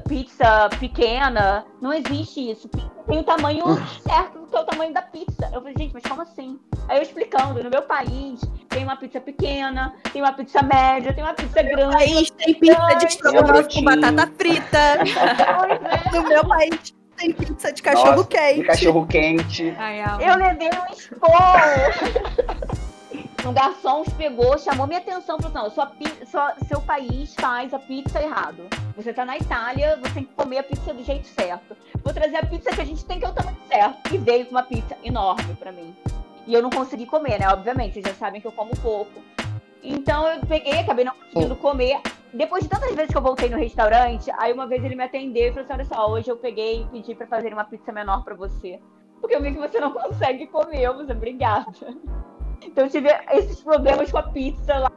Pizza pequena? Não existe isso. Tem o tamanho certo, que é o tamanho da pizza. Eu falei, gente, mas como assim? Aí eu explicando, no meu país, Tem uma pizza pequena, tem uma pizza média, tem uma pizza grande. país tem pizza de estrogonofe com batata frita. No meu país tem pizza de cachorro Nossa, quente. De cachorro quente. Ai. Eu levei um esporro. Um garçom pegou, chamou minha atenção, falou assim, não, sua, sua- seu país faz a pizza errado. Você tá na Itália, você tem que comer a pizza do jeito certo. Vou trazer a pizza que a gente tem, que é o tamanho certo. E veio com uma pizza enorme pra mim. E eu não consegui comer, né? Obviamente, vocês já sabem que eu como pouco. Então eu peguei, acabei não conseguindo comer. Depois de tantas vezes que eu voltei no restaurante, aí uma vez ele me atendeu e falou assim: olha só, hoje eu peguei e pedi pra fazer uma pizza menor pra você. Porque eu vi que você não consegue comer, eu você, obrigada. Então eu tive esses problemas com a pizza lá,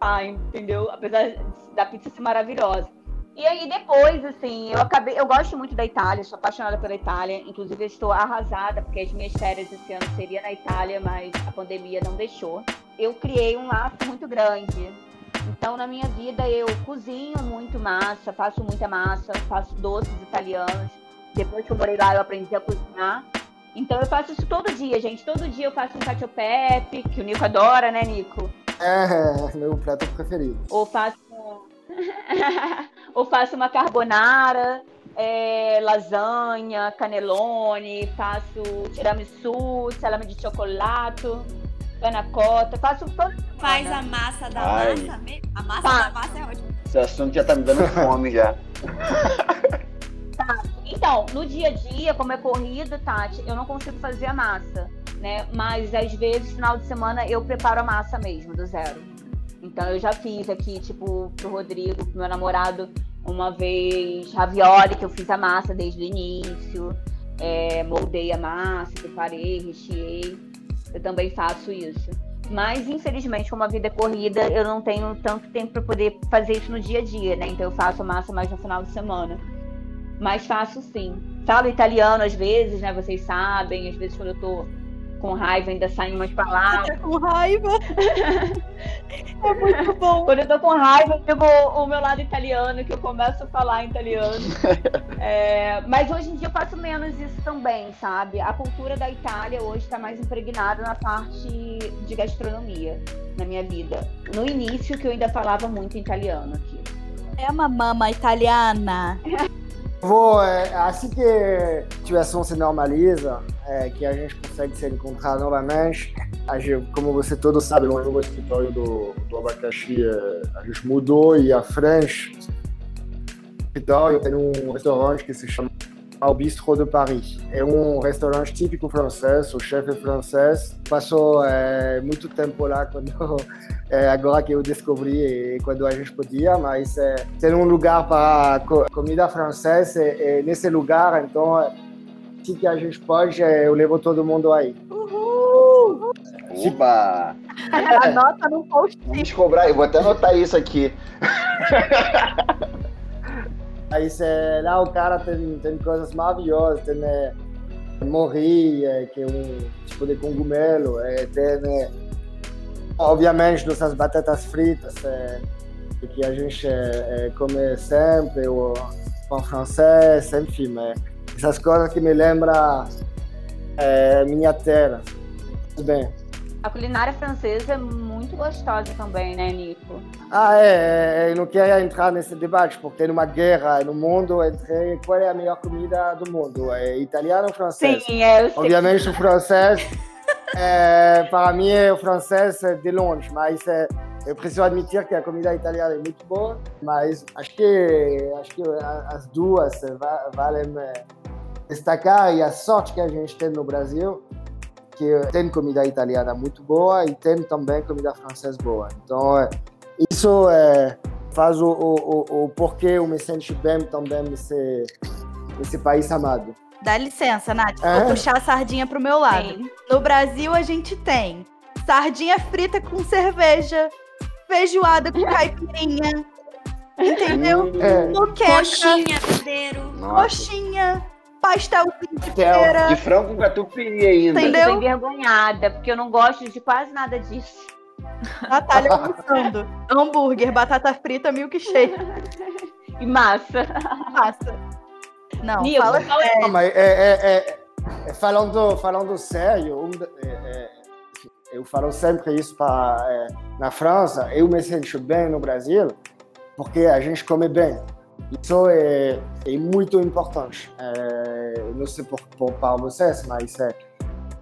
ah, entendeu? Apesar da pizza ser maravilhosa. E aí depois, assim, eu acabei. Eu gosto muito da Itália, sou apaixonada pela Itália. Inclusive, estou arrasada, porque as minhas férias esse ano seria na Itália, mas a pandemia não deixou. Eu criei um laço muito grande. Então, na minha vida, eu cozinho muito massa, faço muita massa, faço doces italianos. Depois que eu morei lá, eu aprendi a cozinhar. Então, eu faço isso todo dia, gente. Todo dia eu faço um cacio pepe, que o Nico adora, né, Nico? É, meu prato preferido. ou faço ou faço uma carbonara, é, lasanha, canelone, faço tiramisu, salame de chocolate, panna cotta, faço todo Faz a massa da Ai. massa mesmo. A massa Faz. da massa é ótima. Esse assunto já tá me dando fome já. Então, no dia a dia, como é corrida, Tati, eu não consigo fazer a massa, né? Mas às vezes, final de semana, eu preparo a massa mesmo, do zero. Então eu já fiz aqui, tipo, pro Rodrigo, pro meu namorado, uma vez ravioli, que eu fiz a massa desde o início. É, moldei a massa, preparei, recheei. Eu também faço isso. Mas, infelizmente, como a vida é corrida, eu não tenho tanto tempo para poder fazer isso no dia a dia, né? Então eu faço a massa mais no final de semana. Mas faço sim. Falo italiano às vezes, né? Vocês sabem. Às vezes, quando eu tô com raiva, ainda saem umas palavras. Tá com raiva. é muito bom. Quando eu tô com raiva, eu digo o meu lado italiano, que eu começo a falar italiano. É, mas hoje em dia eu faço menos isso também, sabe? A cultura da Itália hoje está mais impregnada na parte de gastronomia na minha vida. No início, que eu ainda falava muito italiano aqui. É uma mama italiana. Vou, é, assim que a situação se normaliza, é, que a gente consegue se encontrar novamente, a gente, como você todos sabem, o novo escritório do, do Abacaxi, é, a gente mudou e frente do escritório tem um restaurante que se chama o Bistrot de Paris. É um restaurante típico francês, o chefe é francês. Passou é, muito tempo lá quando é, agora que eu descobri e quando a gente podia, mas é, tem um lugar para co comida francesa e, e nesse lugar, então, se que a gente pode, eu levo todo mundo aí. Uhul! Opa! Anota no post. Vamos cobrar, eu vou até anotar isso aqui. Aí cê, lá o cara tem, tem coisas maravilhosas, tem é, morri, é, que é um tipo de cogumelo, é, tem é, obviamente nossas batatas fritas, é, que a gente é, é, come sempre, o pão francês, enfim, é, essas coisas que me lembram minha terra. Tudo bem. A culinária francesa é muito gostosa também, né, Nico? Ah, é, é, eu não queria entrar nesse debate, porque tem uma guerra no mundo entre qual é a melhor comida do mundo, é italiano ou francês? Sim, é, eu. Obviamente o francês, é, para mim é o francês é de longe, mas é, eu preciso admitir que a comida italiana é muito boa, mas acho que, acho que as duas é, va- valem é, destacar e a sorte que a gente tem no Brasil, que tem comida italiana muito boa e tem também comida francesa boa. Então, é, isso é, faz o, o, o, o porquê eu me sinto bem também nesse, nesse país amado. Dá licença, Nath. É? Vou puxar a sardinha pro meu lado. Sim. No Brasil, a gente tem sardinha frita com cerveja, feijoada com caipirinha, entendeu? É. Moqueca, Coxinha, cordeiro. coxinha, pastelzinho de Pastel feira. De frango com catupiry ainda. Tem- Eu tô Entendeu? envergonhada, porque eu não gosto de quase nada disso. Natália almoçando. Hambúrguer, batata frita, milkshake. E massa. Passa. Não, Nico, fala qual é- Não, mas é, é- é- é- falando, falando sério, um é- é- Eu falo sempre isso pra, é, na França. Eu me sinto bem no Brasil porque a gente come bem. Isso é, é muito importante. É, não sei por, por, para vocês, mas é,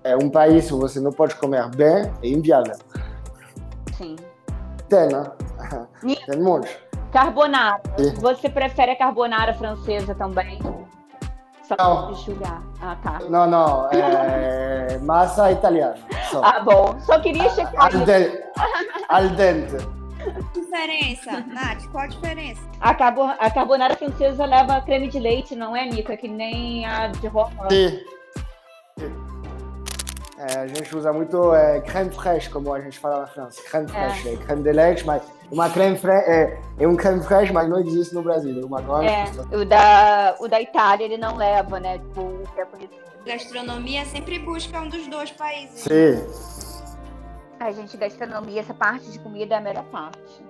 é um país que você não pode comer bem, é inviável. Sim. Tem, né? Tem um monte. Carbonara. Você prefere a carbonara francesa também? Só Não. de julgar. Ah, tá. Não, não, é massa italiana. Só. Ah, bom. Só queria checar. Al. Al dente. Diferença, Nath, qual a diferença? A, carbo... a carbonara francesa leva creme de leite, não é, Nico? É que nem a de Roma. Sim. É, a gente usa muito é, creme fraiche, como a gente fala na França. Creme fraiche, é. creme de leite, mas uma creme fraiche é, é um creme fraiche, mas não existe no Brasil. É uma nova É, o da, o da Itália ele não leva, né? Tipo, o que é conhecido. Gastronomia sempre busca um dos dois países. Sim. Ai, gente, gastronomia, essa parte de comida é a melhor parte.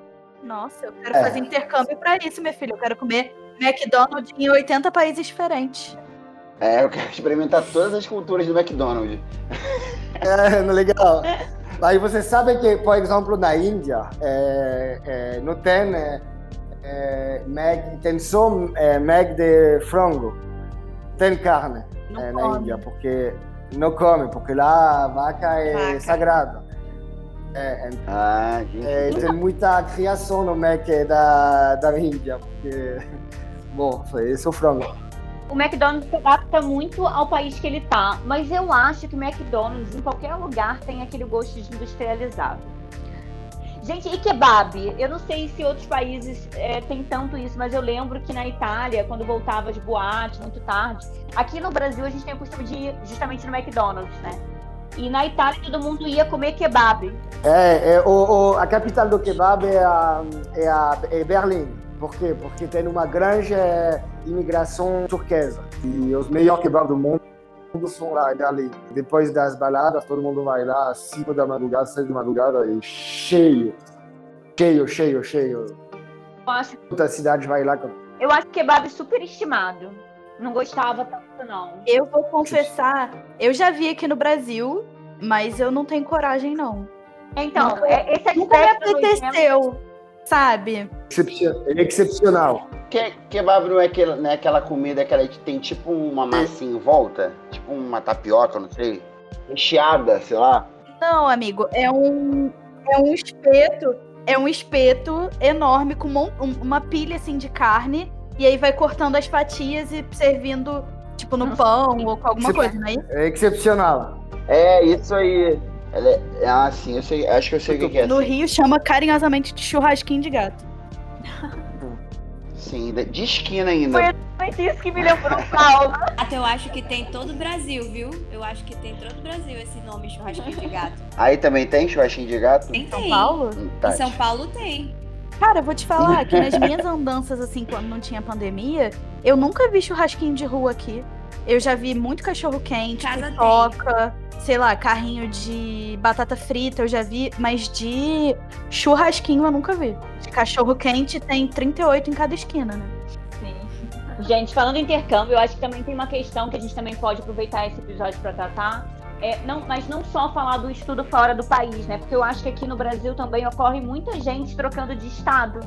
Nossa, eu quero É. fazer intercâmbio pra isso, minha filha. Eu quero comer McDonald's em 80 países diferentes. É, eu quero experimentar todas as culturas do McDonald's. É, não legal. Aí você sabe que, por exemplo, na Índia, é, é, não tem, é, é, Mac, tem só é, Mac de frango. Tem carne é, na. Índia, porque não come, porque lá a vaca é Vaca. sagrada. É, é, Ah, gente. é, tem muita criação no Mac da, da Índia, porque, bom, foi esse é o frango. O McDonald's se adapta muito ao país que ele tá, mas eu acho que o McDonald's em qualquer lugar tem aquele gosto de industrializado. Gente, e kebab? Eu não sei se outros países é, tem tanto isso, mas eu lembro que na Itália, quando voltava de boate muito tarde, aqui no Brasil a gente tem o costume de ir justamente no McDonald's, né? E na Itália todo mundo ia comer kebab. É, é, o, o- a capital do kebab é, a, é, a, é Berlim. Por quê? Porque tem uma grande é, imigração turquesa. E os melhores kebabs do mundo são lá em Berlim. Depois das baladas, todo mundo vai lá às 5 da madrugada, 6 da madrugada, e cheio. Cheio, cheio, cheio. Eu acho, Toda a cidade vai lá. eu acho kebab super estimado. Não gostava tanto, não. Eu vou confessar, eu já vi aqui no Brasil, mas eu não tenho coragem, não. Então, é, esse Nunca me nojento- apeteceu, sabe? Excep- É excepcional. Que, kebab não é, aquela, não é aquela comida que ela tem tipo uma massinha em volta? Tipo uma tapioca, não sei. Recheada, sei lá. Não, amigo, é um é um espeto, é um espeto enorme com mon- um- uma pilha assim de carne e aí vai cortando as fatias e servindo tipo no pão ou com alguma coisa, não é isso? É excepcional. É, isso aí. Ela é, é assim, eu sei, acho que eu sei o que, que é. No assim. Rio chama carinhosamente de churrasquinho de gato. Sim, de- de esquina ainda. Foi exatamente isso que me lembrou Paulo. Até eu acho que tem todo o Brasil, viu? Eu acho que tem todo o Brasil esse nome churrasquinho de gato. Aí também tem churrasquinho de gato? Tem, São tem. Paulo? Hum, Em Tati. São Paulo tem. Cara, eu vou te falar que nas minhas andanças, assim, quando não tinha pandemia, eu nunca vi churrasquinho de rua aqui. Eu já vi muito cachorro quente, Casa pipoca, sei lá, carrinho de batata frita, eu já vi, mas de churrasquinho eu nunca vi. De cachorro quente tem 38 em cada esquina, né? Sim. Gente, falando em intercâmbio, eu acho que também tem uma questão que a gente também pode aproveitar esse episódio para tratar. É, não, mas não só falar do estudo fora do país, né? Porque eu acho que aqui no Brasil também ocorre muita gente trocando de estado.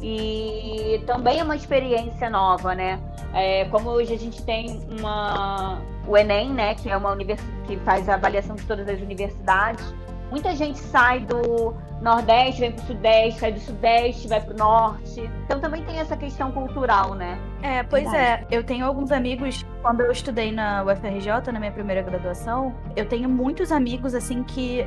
E também é uma experiência nova, né? É, como hoje a gente tem uma, o Enem, né? Que é uma universidade que faz a avaliação de todas as universidades. Muita gente sai do Nordeste, vem pro Sudeste, sai do Sudeste, vai pro Norte. Então também tem essa questão cultural, né? É, pois é. Eu tenho alguns amigos, quando eu estudei na UFRJ, na minha primeira graduação, eu tenho muitos amigos, assim, que,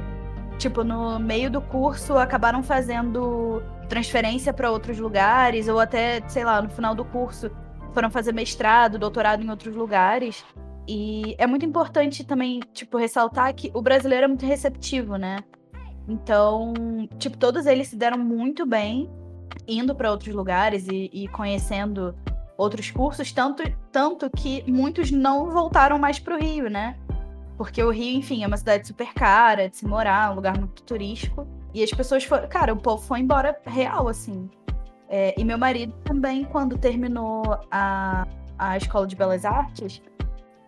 tipo, no meio do curso acabaram fazendo transferência para outros lugares, ou até, sei lá, no final do curso foram fazer mestrado, doutorado em outros lugares. E é muito importante também, tipo, ressaltar que o brasileiro é muito receptivo, né? Então, tipo, todos eles se deram muito bem indo para outros lugares e, e conhecendo outros cursos, tanto, tanto que muitos não voltaram mais para o Rio, né? Porque o Rio, enfim, é uma cidade super cara de se morar, um lugar muito turístico. E as pessoas foram. Cara, o povo foi embora real, assim. É, e meu marido também, quando terminou a, a escola de belas artes,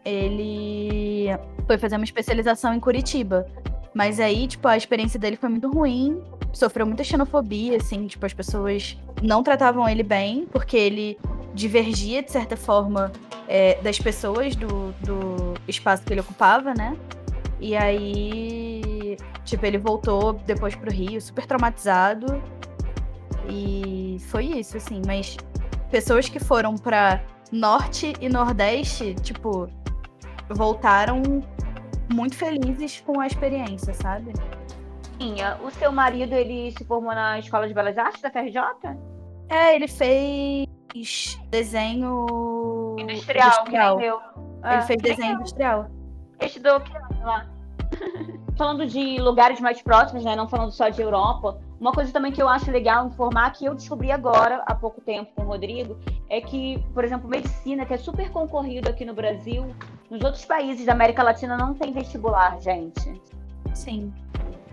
ele foi fazer uma especialização em Curitiba. Mas aí, tipo, a experiência dele foi muito ruim. Sofreu muita xenofobia, assim, tipo, as pessoas não tratavam ele bem, porque ele divergia, de certa forma, é, das pessoas do, do espaço que ele ocupava, né? E aí, tipo, ele voltou depois pro Rio, super traumatizado. E foi isso, assim. Mas pessoas que foram para Norte e Nordeste, tipo, voltaram muito felizes com a experiência, sabe? O seu marido, ele se formou na Escola de Belas Artes da FRJ? É, ele fez desenho industrial. industrial. Ele ah, fez desenho industrial. Estudou que lá? falando de lugares mais próximos, né? Não falando só de Europa. Uma coisa também que eu acho legal informar, que eu descobri agora, há pouco tempo, com o Rodrigo, é que, por exemplo, medicina, que é super concorrido aqui no Brasil, nos outros países da América Latina não tem vestibular, gente. Sim.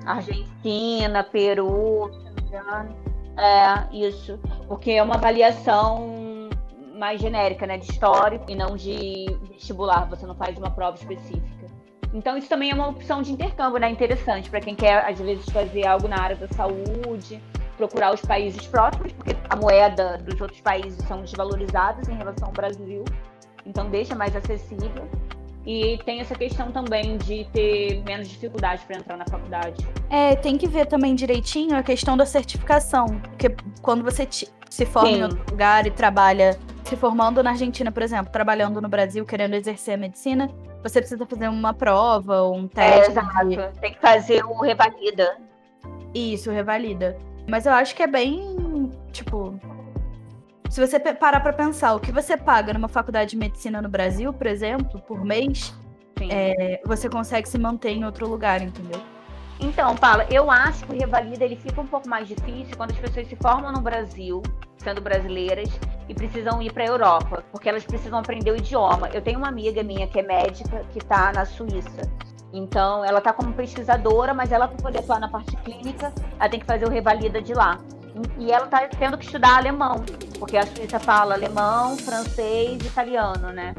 Argentina, Peru, é, isso. Porque é uma avaliação mais genérica, né? De histórico e não de vestibular. Você não faz uma prova específica. Então, isso também é uma opção de intercâmbio, né? Interessante para quem quer, às vezes, fazer algo na área da saúde, procurar os países próximos, porque a moeda dos outros países são desvalorizadas em relação ao Brasil, então deixa mais acessível. E tem essa questão também de ter menos dificuldade para entrar na faculdade. É, tem que ver também direitinho a questão da certificação. Porque quando você se forma Sim. em outro lugar e trabalha, se formando na Argentina, por exemplo, trabalhando no Brasil, querendo exercer a medicina, você precisa fazer uma prova ou um é, teste. É, exato. De... Tem que fazer o revalida. Isso, revalida. Mas eu acho que é bem, tipo, se você parar para pensar o que você paga numa faculdade de medicina no Brasil, por exemplo, por mês, é, você consegue se manter em outro lugar, entendeu? Então, Paula, eu acho que o Revalida ele fica um pouco mais difícil quando as pessoas se formam no Brasil, sendo brasileiras, e precisam ir para a Europa, porque elas precisam aprender o idioma. Eu tenho uma amiga minha que é médica, que está na Suíça. Então, ela está como pesquisadora, mas ela, para poder atuar na parte clínica, ela tem que fazer o Revalida de lá. E ela está tendo que estudar alemão, porque a Suíça fala alemão, francês italiano, né?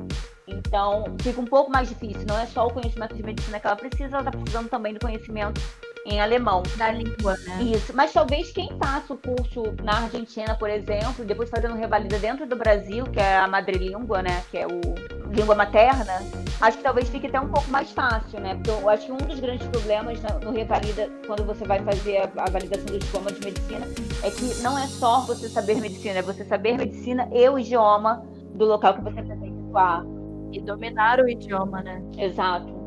Então, fica um pouco mais difícil. Não é só o conhecimento de medicina que ela precisa, ela está precisando também do conhecimento em alemão. Da língua, né? Isso. Mas talvez quem faça o curso na Argentina, por exemplo, depois fazendo revalida dentro do Brasil, que é a madrelíngua, né? Que é o língua materna, acho que talvez fique até um pouco mais fácil, né? Porque eu acho que um dos grandes problemas no Revalida, quando você vai fazer a, a validação do diploma de medicina, é que não é só você saber medicina, é você saber medicina e o idioma do local que você pretende atuar. E dominar o idioma, né? Exato.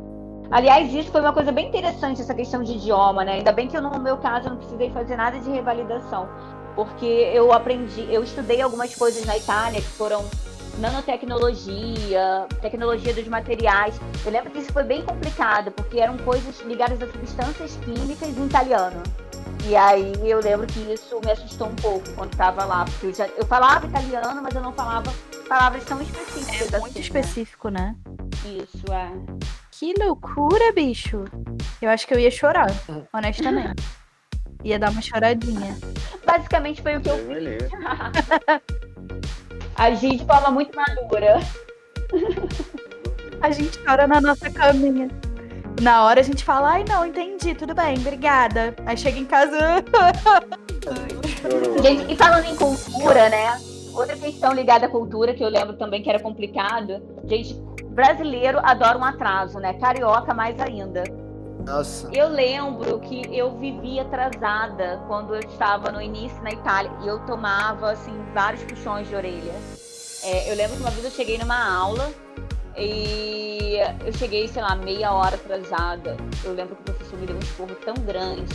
Aliás, isso foi uma coisa bem interessante, essa questão de idioma, né? Ainda bem que eu, no meu caso, eu não precisei fazer nada de revalidação. Porque eu aprendi, eu estudei algumas coisas na Itália que foram nanotecnologia, tecnologia dos materiais. Eu lembro que isso foi bem complicado, porque eram coisas ligadas a substâncias químicas em italiano. E aí eu lembro que isso me assustou um pouco quando estava lá, porque eu, já, eu falava italiano, mas eu não falava palavras tão específicas. É muito assim, né? específico, né? Isso, é. Que loucura, bicho. Eu acho que eu ia chorar, honestamente. ia dar uma choradinha. Basicamente foi o que eu fiz. A gente fala muito madura. A gente chora na nossa caminha. Na hora a gente fala, ai não, entendi, tudo bem, obrigada. Aí chega em casa. gente, e falando em cultura, né? Outra questão ligada à cultura que eu lembro também que era complicado. Gente, brasileiro adora um atraso, né? Carioca mais ainda. Nossa. Eu lembro que eu vivia atrasada quando eu estava no início na Itália e eu tomava assim vários puxões de orelha. É, eu lembro que uma vez eu cheguei numa aula e eu cheguei, sei lá, meia hora atrasada. Eu lembro que o professor me deu um esporro tão grande,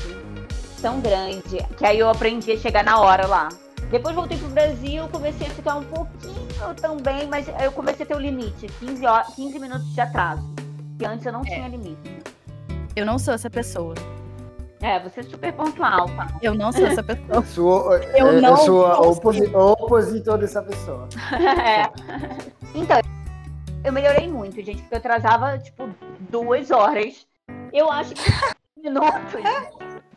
tão grande, que aí eu aprendi a chegar na hora lá. Depois voltei pro Brasil, comecei a ficar um pouquinho também, mas eu comecei a ter o limite, 15, horas, 15 minutos de atraso. Que antes eu não é. tinha limite. Eu não sou essa pessoa. É, você é super pontual, tá? Eu não sou essa pessoa. Sou, eu, eu não eu sou a oposi opositor dessa pessoa. é. Então, eu melhorei muito, gente, porque eu atrasava, tipo, duas horas. Eu acho que minutos.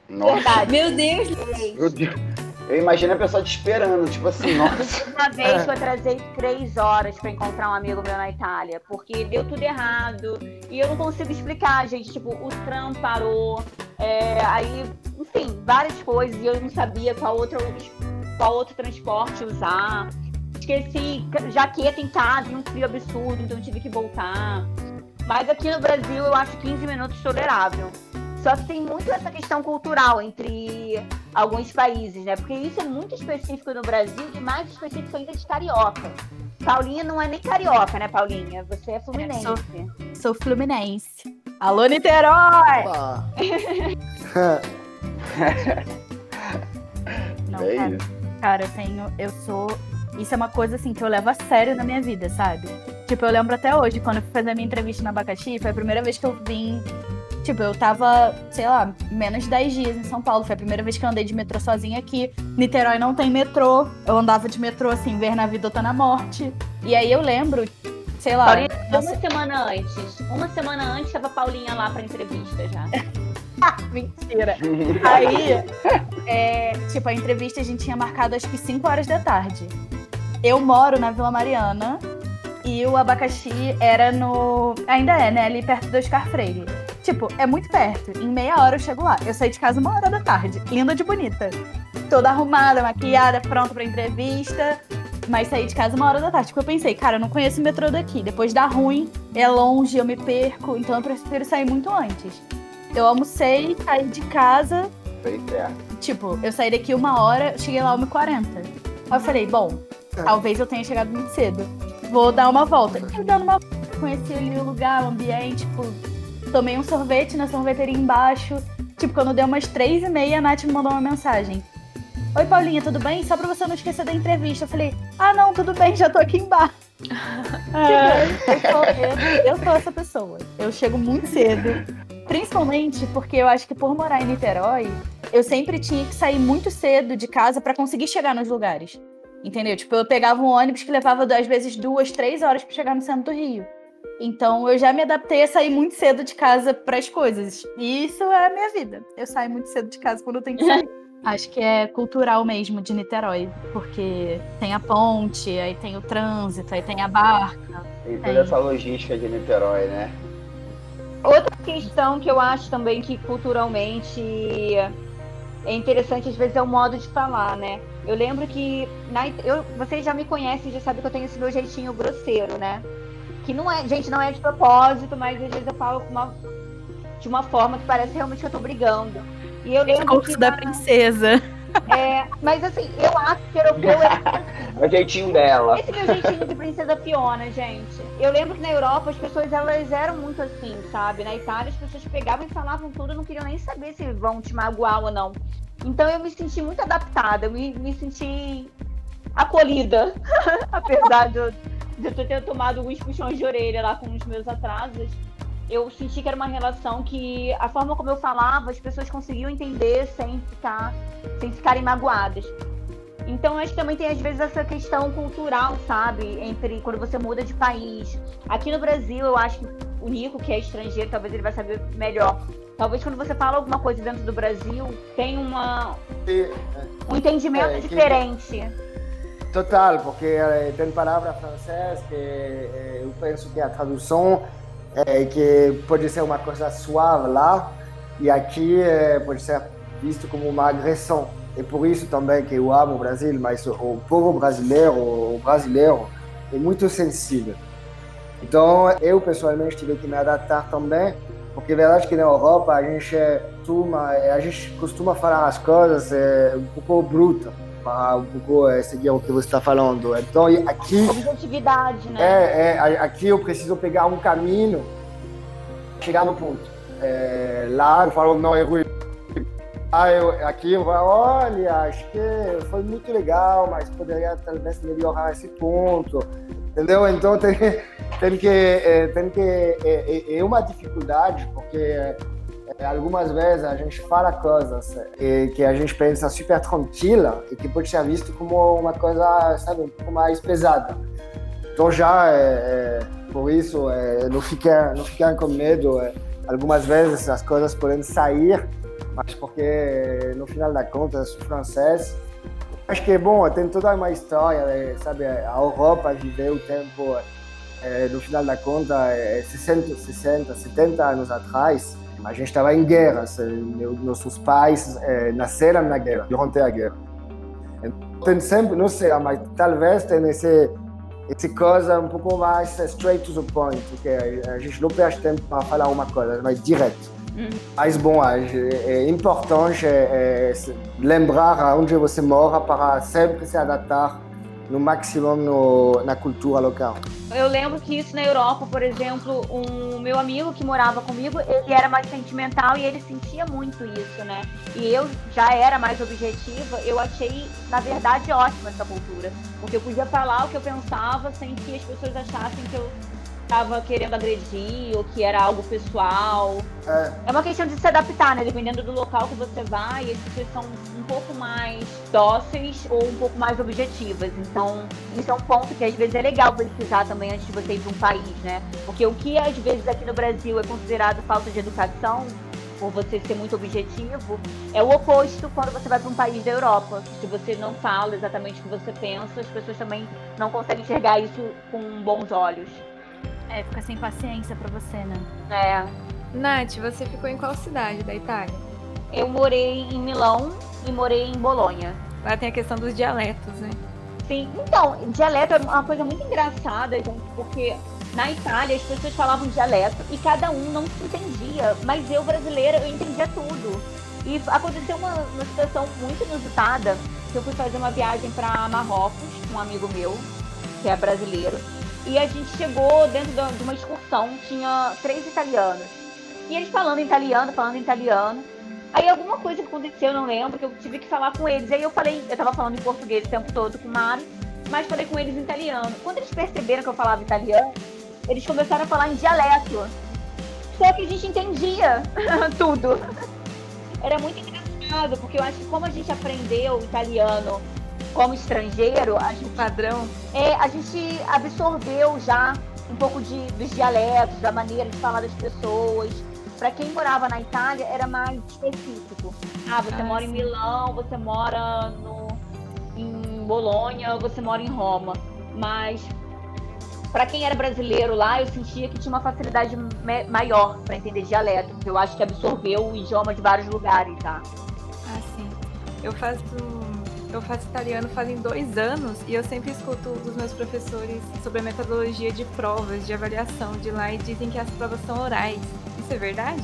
Nossa. Verdade. Meu Deus. Meu Deus. Eu imagino a pessoa te esperando, tipo assim, nossa. Uma vez que eu atrasei três horas para encontrar um amigo meu na Itália, porque deu tudo errado. E eu não consigo explicar, gente. Tipo, o tram parou, é, aí, enfim, várias coisas, e eu não sabia qual outro, qual outro transporte usar. Esqueci jaqueta em casa, um frio absurdo, então tive que voltar. Mas aqui no Brasil eu acho 15 minutos tolerável. Só que tem muito essa questão cultural entre alguns países, né? Porque isso é muito específico no Brasil e mais específico ainda de carioca. Paulinha não é nem carioca, né, Paulinha? Você é fluminense. sou, sou fluminense. Alô, Niterói! não, é cara, cara, eu tenho. Eu sou. Isso é uma coisa assim que eu levo a sério na minha vida, sabe? Tipo, eu lembro até hoje, quando eu fui fazer a minha entrevista na Abacaxi, foi a primeira vez que eu vim Tipo, eu tava, sei lá, menos de 10 dias em São Paulo. Foi a primeira vez que eu andei de metrô sozinha aqui. Niterói não tem metrô. Eu andava de metrô assim, ver na vida ou tá na morte. E aí eu lembro, sei lá. Paulinha, uma semana antes. Uma semana antes tava Paulinha lá pra entrevista já. Mentira. Aí, é, tipo, a entrevista a gente tinha marcado acho que 5 horas da tarde. Eu moro na Vila Mariana e o abacaxi era no. Ainda é, né? Ali perto do Oscar Freire. Tipo, é muito perto. Em meia hora eu chego lá. Eu saí de casa uma hora da tarde, linda de bonita. Toda arrumada, maquiada, pronta pra entrevista. Mas saí de casa uma hora da tarde. Tipo, eu pensei, cara, eu não conheço o metrô daqui. Depois dá ruim, é longe, eu me perco. Então eu prefiro sair muito antes. Eu almocei, saí de casa. Bem certo. Tipo, eu saí daqui uma hora, cheguei lá 1h40. Aí eu falei, bom, talvez eu tenha chegado muito cedo. Vou dar uma volta. E dando uma conheci ali o lugar, o ambiente, tipo, tomei um sorvete na sorveteria embaixo. Tipo, quando deu umas três e meia, a Nath me mandou uma mensagem. Oi, Paulinha, tudo bem? Só pra você não esquecer da entrevista. Eu falei, ah, não, tudo bem, já tô aqui embaixo. É, eu, sou, eu, eu sou essa pessoa. Eu chego muito cedo. Principalmente porque eu acho que por morar em Niterói, eu sempre tinha que sair muito cedo de casa para conseguir chegar nos lugares. Entendeu? Tipo, eu pegava um ônibus que levava às vezes duas, três horas para chegar no centro do Rio. Então eu já me adaptei a sair muito cedo de casa para as coisas. E isso é a minha vida. Eu saio muito cedo de casa quando eu tenho que sair. Acho que é cultural mesmo de Niterói, porque tem a ponte, aí tem o trânsito, aí tem a barca. Tem toda tem... essa logística de Niterói, né? Outra questão que eu acho também que culturalmente é interessante, às vezes, é o modo de falar, né? Eu lembro que. Na, eu, vocês já me conhecem, já sabem que eu tenho esse meu jeitinho grosseiro, né? Que não é, gente, não é de propósito, mas às vezes eu falo uma, de uma forma que parece realmente que eu tô brigando. E eu lembro Discurso da na... princesa. É, mas assim, eu acho que europeu é o jeitinho dela. Esse meu jeitinho de princesa Fiona, gente. Eu lembro que na Europa as pessoas elas eram muito assim, sabe? Na Itália as pessoas pegavam e falavam tudo, não queriam nem saber se vão te magoar ou não. Então eu me senti muito adaptada, eu me, me senti acolhida, apesar de eu, de eu ter tomado alguns puxões de orelha lá com os meus atrasos eu senti que era uma relação que a forma como eu falava, as pessoas conseguiam entender sem ficar, sem ficarem magoadas. Então, acho que também tem às vezes essa questão cultural, sabe? Entre quando você muda de país. Aqui no Brasil, eu acho que o Nico, que é estrangeiro, talvez ele vai saber melhor. Talvez quando você fala alguma coisa dentro do Brasil, tem uma, um entendimento é, diferente. Total, porque eh, tem palavra francesa que eh, eu penso que a tradução é, que pode ser uma coisa suave lá, e aqui é, pode ser visto como uma agressão. É por isso também que eu amo o Brasil, mas o, povo brasileiro, o brasileiro, é muito sensível. Então, eu pessoalmente tive que me adaptar também, porque é verdade que na Europa a gente costuma, a gente costuma falar as coisas é, um pouco bruta para um pouco é, o que você está falando. Então, aqui. Objetividade, né? É, é, aqui eu preciso pegar um caminho, chegar no ponto. É, lá eu falo, não, é ruim. Ah, eu, aqui eu falo, olha, acho que foi muito legal, mas poderia talvez melhorar esse ponto. Entendeu? Então tem, tem que. É, tem que é, é, é uma dificuldade, porque é, algumas vezes a gente fala coisas é, que a gente pensa super tranquila e que pode ser visto como uma coisa, sabe, um pouco mais pesada. Então já, é, é, por isso, é, não fiquem não fiquem com medo. É, algumas vezes as coisas podem sair, mas porque no final da conta, sou francês Acho que, bom, tem toda uma história, sabe? A Europa viveu o tempo, é, no final da conta, é, 60, 60, 70 anos atrás, a gente estava em guerra. Nossos pais é, nasceram na guerra, durante a guerra. Então, sempre, não sei, mas talvez tem esse, esse coisa um pouco mais straight to the point, porque a gente não perde tempo para falar uma coisa, mas direto. Mas, bom, é, é importante é, é lembrar onde você mora para sempre se adaptar no máximo no, na cultura local. Eu lembro que isso na Europa, por exemplo, um meu amigo que morava comigo, ele era mais sentimental e ele sentia muito isso, né? E eu já era mais objetiva, eu achei, na verdade, ótima essa cultura. Porque eu podia falar o que eu pensava sem que as pessoas achassem que eu estava querendo agredir ou que era algo pessoal. É. é uma questão de se adaptar, né? Dependendo do local que você vai, as pessoas são um pouco mais dóceis ou um pouco mais objetivas. Então, isso é um ponto que às vezes é legal pesquisar também antes de você ir para um país, né? Porque o que às vezes aqui no Brasil é considerado falta de educação, por você ser muito objetivo, é o oposto quando você vai para um país da Europa. Se você não fala exatamente o que você pensa, as pessoas também não conseguem enxergar isso com bons olhos. É, fica sem paciência pra você, né? É. Nath, você ficou em qual cidade da Itália? Eu morei em Milão e morei em Bolonha. Lá tem a questão dos dialetos, né? Sim, então, dialeto é uma coisa muito engraçada, porque na Itália as pessoas falavam dialeto e cada um não se entendia, mas eu, brasileira, eu entendia tudo. E aconteceu uma, uma situação muito inusitada, que eu fui fazer uma viagem para Marrocos com um amigo meu, que é brasileiro, e a gente chegou dentro de uma excursão, tinha três italianos. E eles falando italiano, falando italiano. Aí alguma coisa aconteceu, eu não lembro, que eu tive que falar com eles. Aí eu falei, eu tava falando em português o tempo todo com o Mário, mas falei com eles em italiano. Quando eles perceberam que eu falava italiano, eles começaram a falar em dialeto. Só que a gente entendia tudo. Era muito engraçado, porque eu acho que como a gente aprendeu italiano como estrangeiro, a gente, padrão, é, a gente absorveu já um pouco de, dos dialetos, da maneira de falar das pessoas. Para quem morava na Itália, era mais específico. Ah, você ah, mora sim. em Milão, você mora no, em Bolonha, você mora em Roma. Mas para quem era brasileiro lá, eu sentia que tinha uma facilidade maior para entender dialeto, porque eu acho que absorveu o idioma de vários lugares, tá? Ah, sim. Eu faço eu faço italiano fazem dois anos e eu sempre escuto dos meus professores sobre a metodologia de provas, de avaliação de lá e dizem que as provas são orais. Isso é verdade?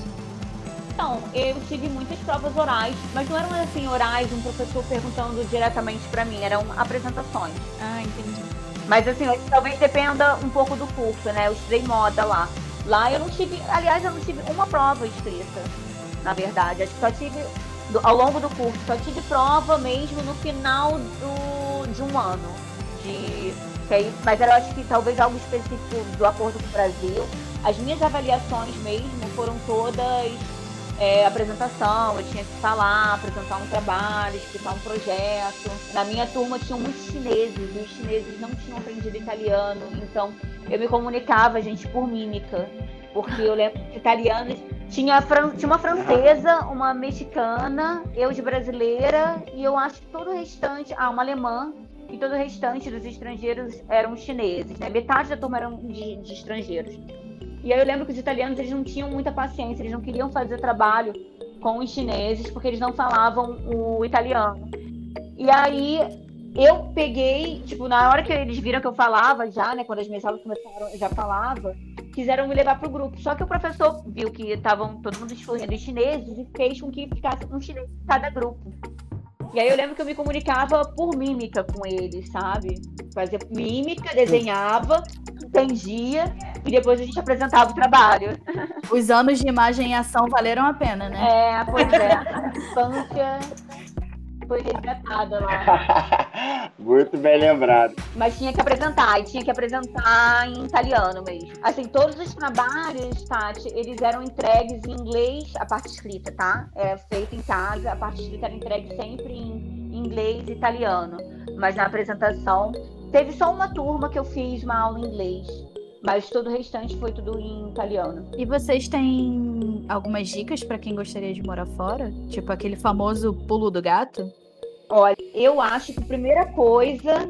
Então, eu tive muitas provas orais, mas não eram assim orais, um professor perguntando diretamente para mim, eram apresentações. Ah, entendi. Mas assim, talvez dependa um pouco do curso, né? Eu estudei moda lá. Lá eu não tive, aliás, eu não tive uma prova escrita, na verdade. Acho que só tive do, ao longo do curso. Só tive prova mesmo no final do, de um ano. De, mas eu acho que talvez algo específico do acordo com o Brasil. As minhas avaliações mesmo foram todas é, apresentação, eu tinha que falar, apresentar um trabalho, explicar um projeto. Na minha turma tinham muitos chineses, e os chineses não tinham aprendido italiano, então eu me comunicava, gente, por mímica. Porque eu lembro que italianos tinha, tinha uma francesa, uma mexicana, eu de brasileira, e eu acho que todo o restante, ah, uma alemã, e todo o restante dos estrangeiros eram chineses, né? Metade da turma eram de, de estrangeiros. E aí eu lembro que os italianos eles não tinham muita paciência, eles não queriam fazer trabalho com os chineses porque eles não falavam o italiano. E aí eu peguei, tipo, na hora que eles viram que eu falava já, né, quando as minhas aulas começaram, eu já falava, quiseram me levar para o grupo. Só que o professor viu que estavam todo mundo discorrendo em chineses e fez com que ficasse um chinês em cada grupo. E aí eu lembro que eu me comunicava por mímica com eles, sabe? Fazia mímica, desenhava, entendia e depois a gente apresentava o trabalho. Os anos de imagem e ação valeram a pena, né? É, pois é. A infância foi resgatada lá. Muito bem lembrado. Mas tinha que apresentar, e tinha que apresentar em italiano mesmo. Assim, todos os trabalhos, Tati, eles eram entregues em inglês, a parte escrita, tá? Era feita em casa, a parte escrita era entregue sempre em inglês e italiano. Mas na apresentação, teve só uma turma que eu fiz uma aula em inglês. Mas todo o restante foi tudo em italiano. E vocês têm algumas dicas para quem gostaria de morar fora? Tipo aquele famoso pulo do gato? Olha, eu acho que a primeira coisa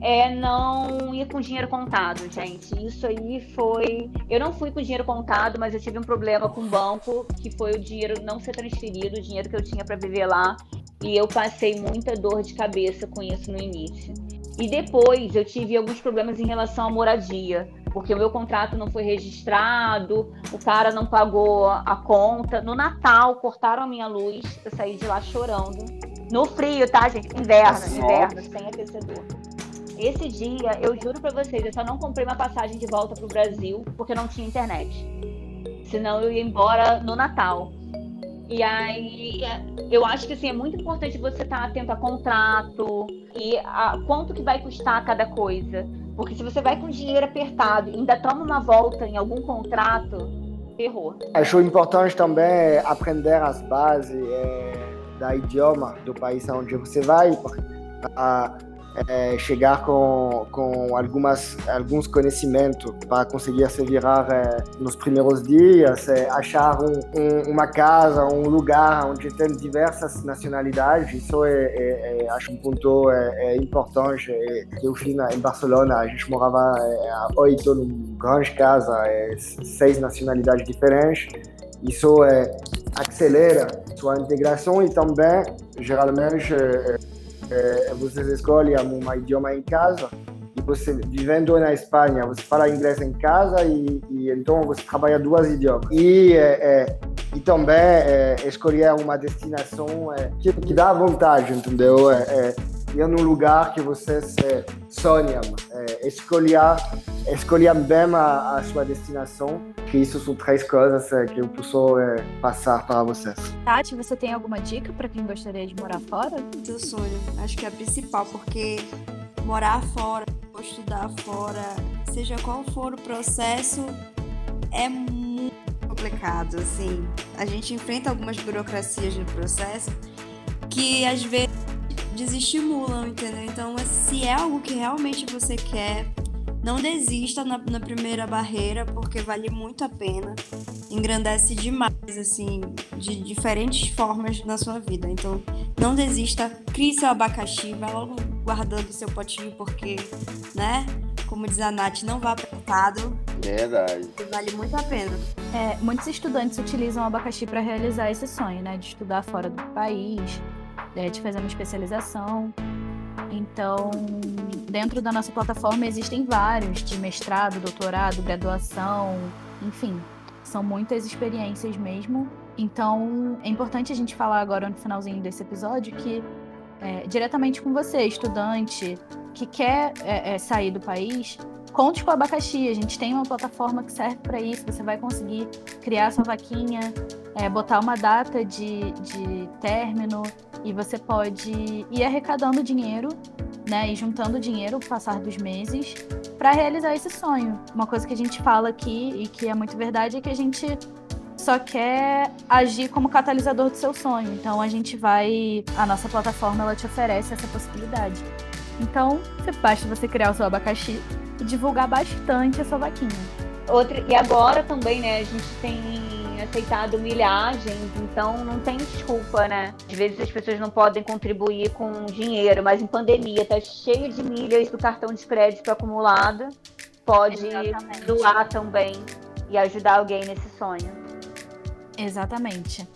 é não ir com dinheiro contado, gente. Isso aí foi. Eu não fui com dinheiro contado, mas eu tive um problema com o banco, que foi o dinheiro não ser transferido, o dinheiro que eu tinha para viver lá. E eu passei muita dor de cabeça com isso no início. E depois eu tive alguns problemas em relação à moradia, porque o meu contrato não foi registrado, o cara não pagou a conta. No Natal, cortaram a minha luz, eu saí de lá chorando. No frio, tá, gente? Inverno, Nossa. inverno, sem aquecedor. Esse dia, eu juro para vocês, eu só não comprei uma passagem de volta pro Brasil porque não tinha internet. Senão eu ia embora no Natal. E aí, eu acho que assim, é muito importante você estar tá atento a contrato e a quanto que vai custar cada coisa. Porque se você vai com dinheiro apertado e ainda toma uma volta em algum contrato, ferrou. Acho importante também aprender as bases é, da idioma do país onde você vai. A, é, chegar com, com algumas, alguns conhecimentos para conseguir se virar é, nos primeiros dias, é, achar um, um, uma casa, um lugar onde tem diversas nacionalidades. Isso é, é, é acho um ponto é, importante eu fiz em Barcelona. A gente morava há oito numa grande casa, seis nacionalidades diferentes. Isso acelera sua integração e também, geralmente, é, você escolhe um idioma em casa e você vivendo na Espanha você fala inglês em casa e, e então você trabalha duas idiomas. E é, e também escolher uma destinação que, que, dá vontade entendeu? É, ir num lugar que vocês sonham é, escolher escolher bem a, a, sua destinação que isso são três coisas que eu posso passar para vocês Tati você tem alguma dica para quem gostaria de morar fora seu sonho acho que é a principal porque morar fora ou estudar fora, seja qual for o processo, é muito complicado, assim. A gente enfrenta algumas burocracias no processo que às vezes desestimulam, entendeu? Então, se é algo que realmente você quer, não desista na, na, primeira barreira, porque vale muito a pena. Engrandece demais, assim, de diferentes formas na sua vida. Então, não desista, crie seu abacaxi, vai logo guardando seu potinho, porque, né? Como diz a Nath, não vá apertado. Verdade. Vale muito a pena. É, muitos estudantes utilizam o abacaxi para realizar esse sonho, né? De estudar fora do país, é, de fazer uma especialização. Então, dentro da nossa plataforma existem vários de mestrado, doutorado, graduação, enfim, são muitas experiências mesmo. Então, é importante a gente falar agora no finalzinho desse episódio que é, diretamente com você, estudante que quer é, é, sair do país, conte com o abacaxi. A gente tem uma plataforma que serve para isso. Você vai conseguir criar sua vaquinha, é, botar uma data de, de término e você pode ir arrecadando dinheiro, né, e juntando dinheiro o passar dos meses para realizar esse sonho. Uma coisa que a gente fala aqui e que é muito verdade é que a gente só quer agir como catalisador do seu sonho. Então a gente vai, a nossa plataforma ela te oferece essa possibilidade. Então, basta você criar o seu abacaxi e divulgar bastante a sua vaquinha. Outra, e agora também, né, a gente tem aceitado milhagens, então não tem desculpa, né? Às vezes as pessoas não podem contribuir com dinheiro, mas em pandemia tá cheio de milhas do cartão de crédito acumulado, pode Exatamente. doar também e ajudar alguém nesse sonho. Exatamente.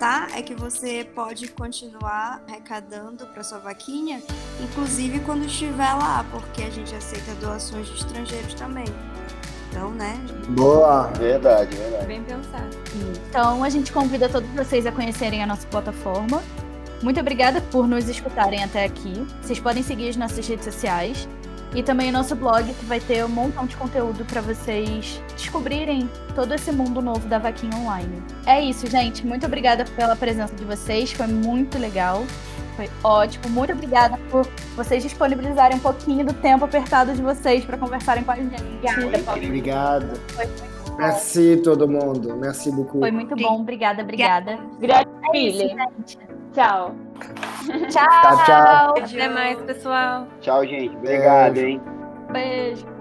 Tá? É que você pode continuar arrecadando para sua vaquinha, inclusive quando estiver lá, porque a gente aceita doações de estrangeiros também. Então, né? Boa! Verdade, verdade. Bem pensado. Então, a gente convida todos vocês a conhecerem a nossa plataforma. Muito obrigada por nos escutarem até aqui. Vocês podem seguir as nossas redes sociais e também o nosso blog, que vai ter um montão de conteúdo para vocês descobrirem todo esse mundo novo da vaquinha online. É isso, gente. Muito obrigada pela presença de vocês. Foi muito legal. Foi ótimo. Muito obrigada por vocês disponibilizarem um pouquinho do tempo apertado de vocês para conversarem com a gente. Obrigada. Obrigado. Foi muito bom. Merci todo mundo. Merci beaucoup. Foi muito bom. Obrigada, obrigada. Obrigada, filha. Tchau. Tchau. Tchau, tchau. Até mais, pessoal. Tchau, gente. Obrigado, hein? Beijo.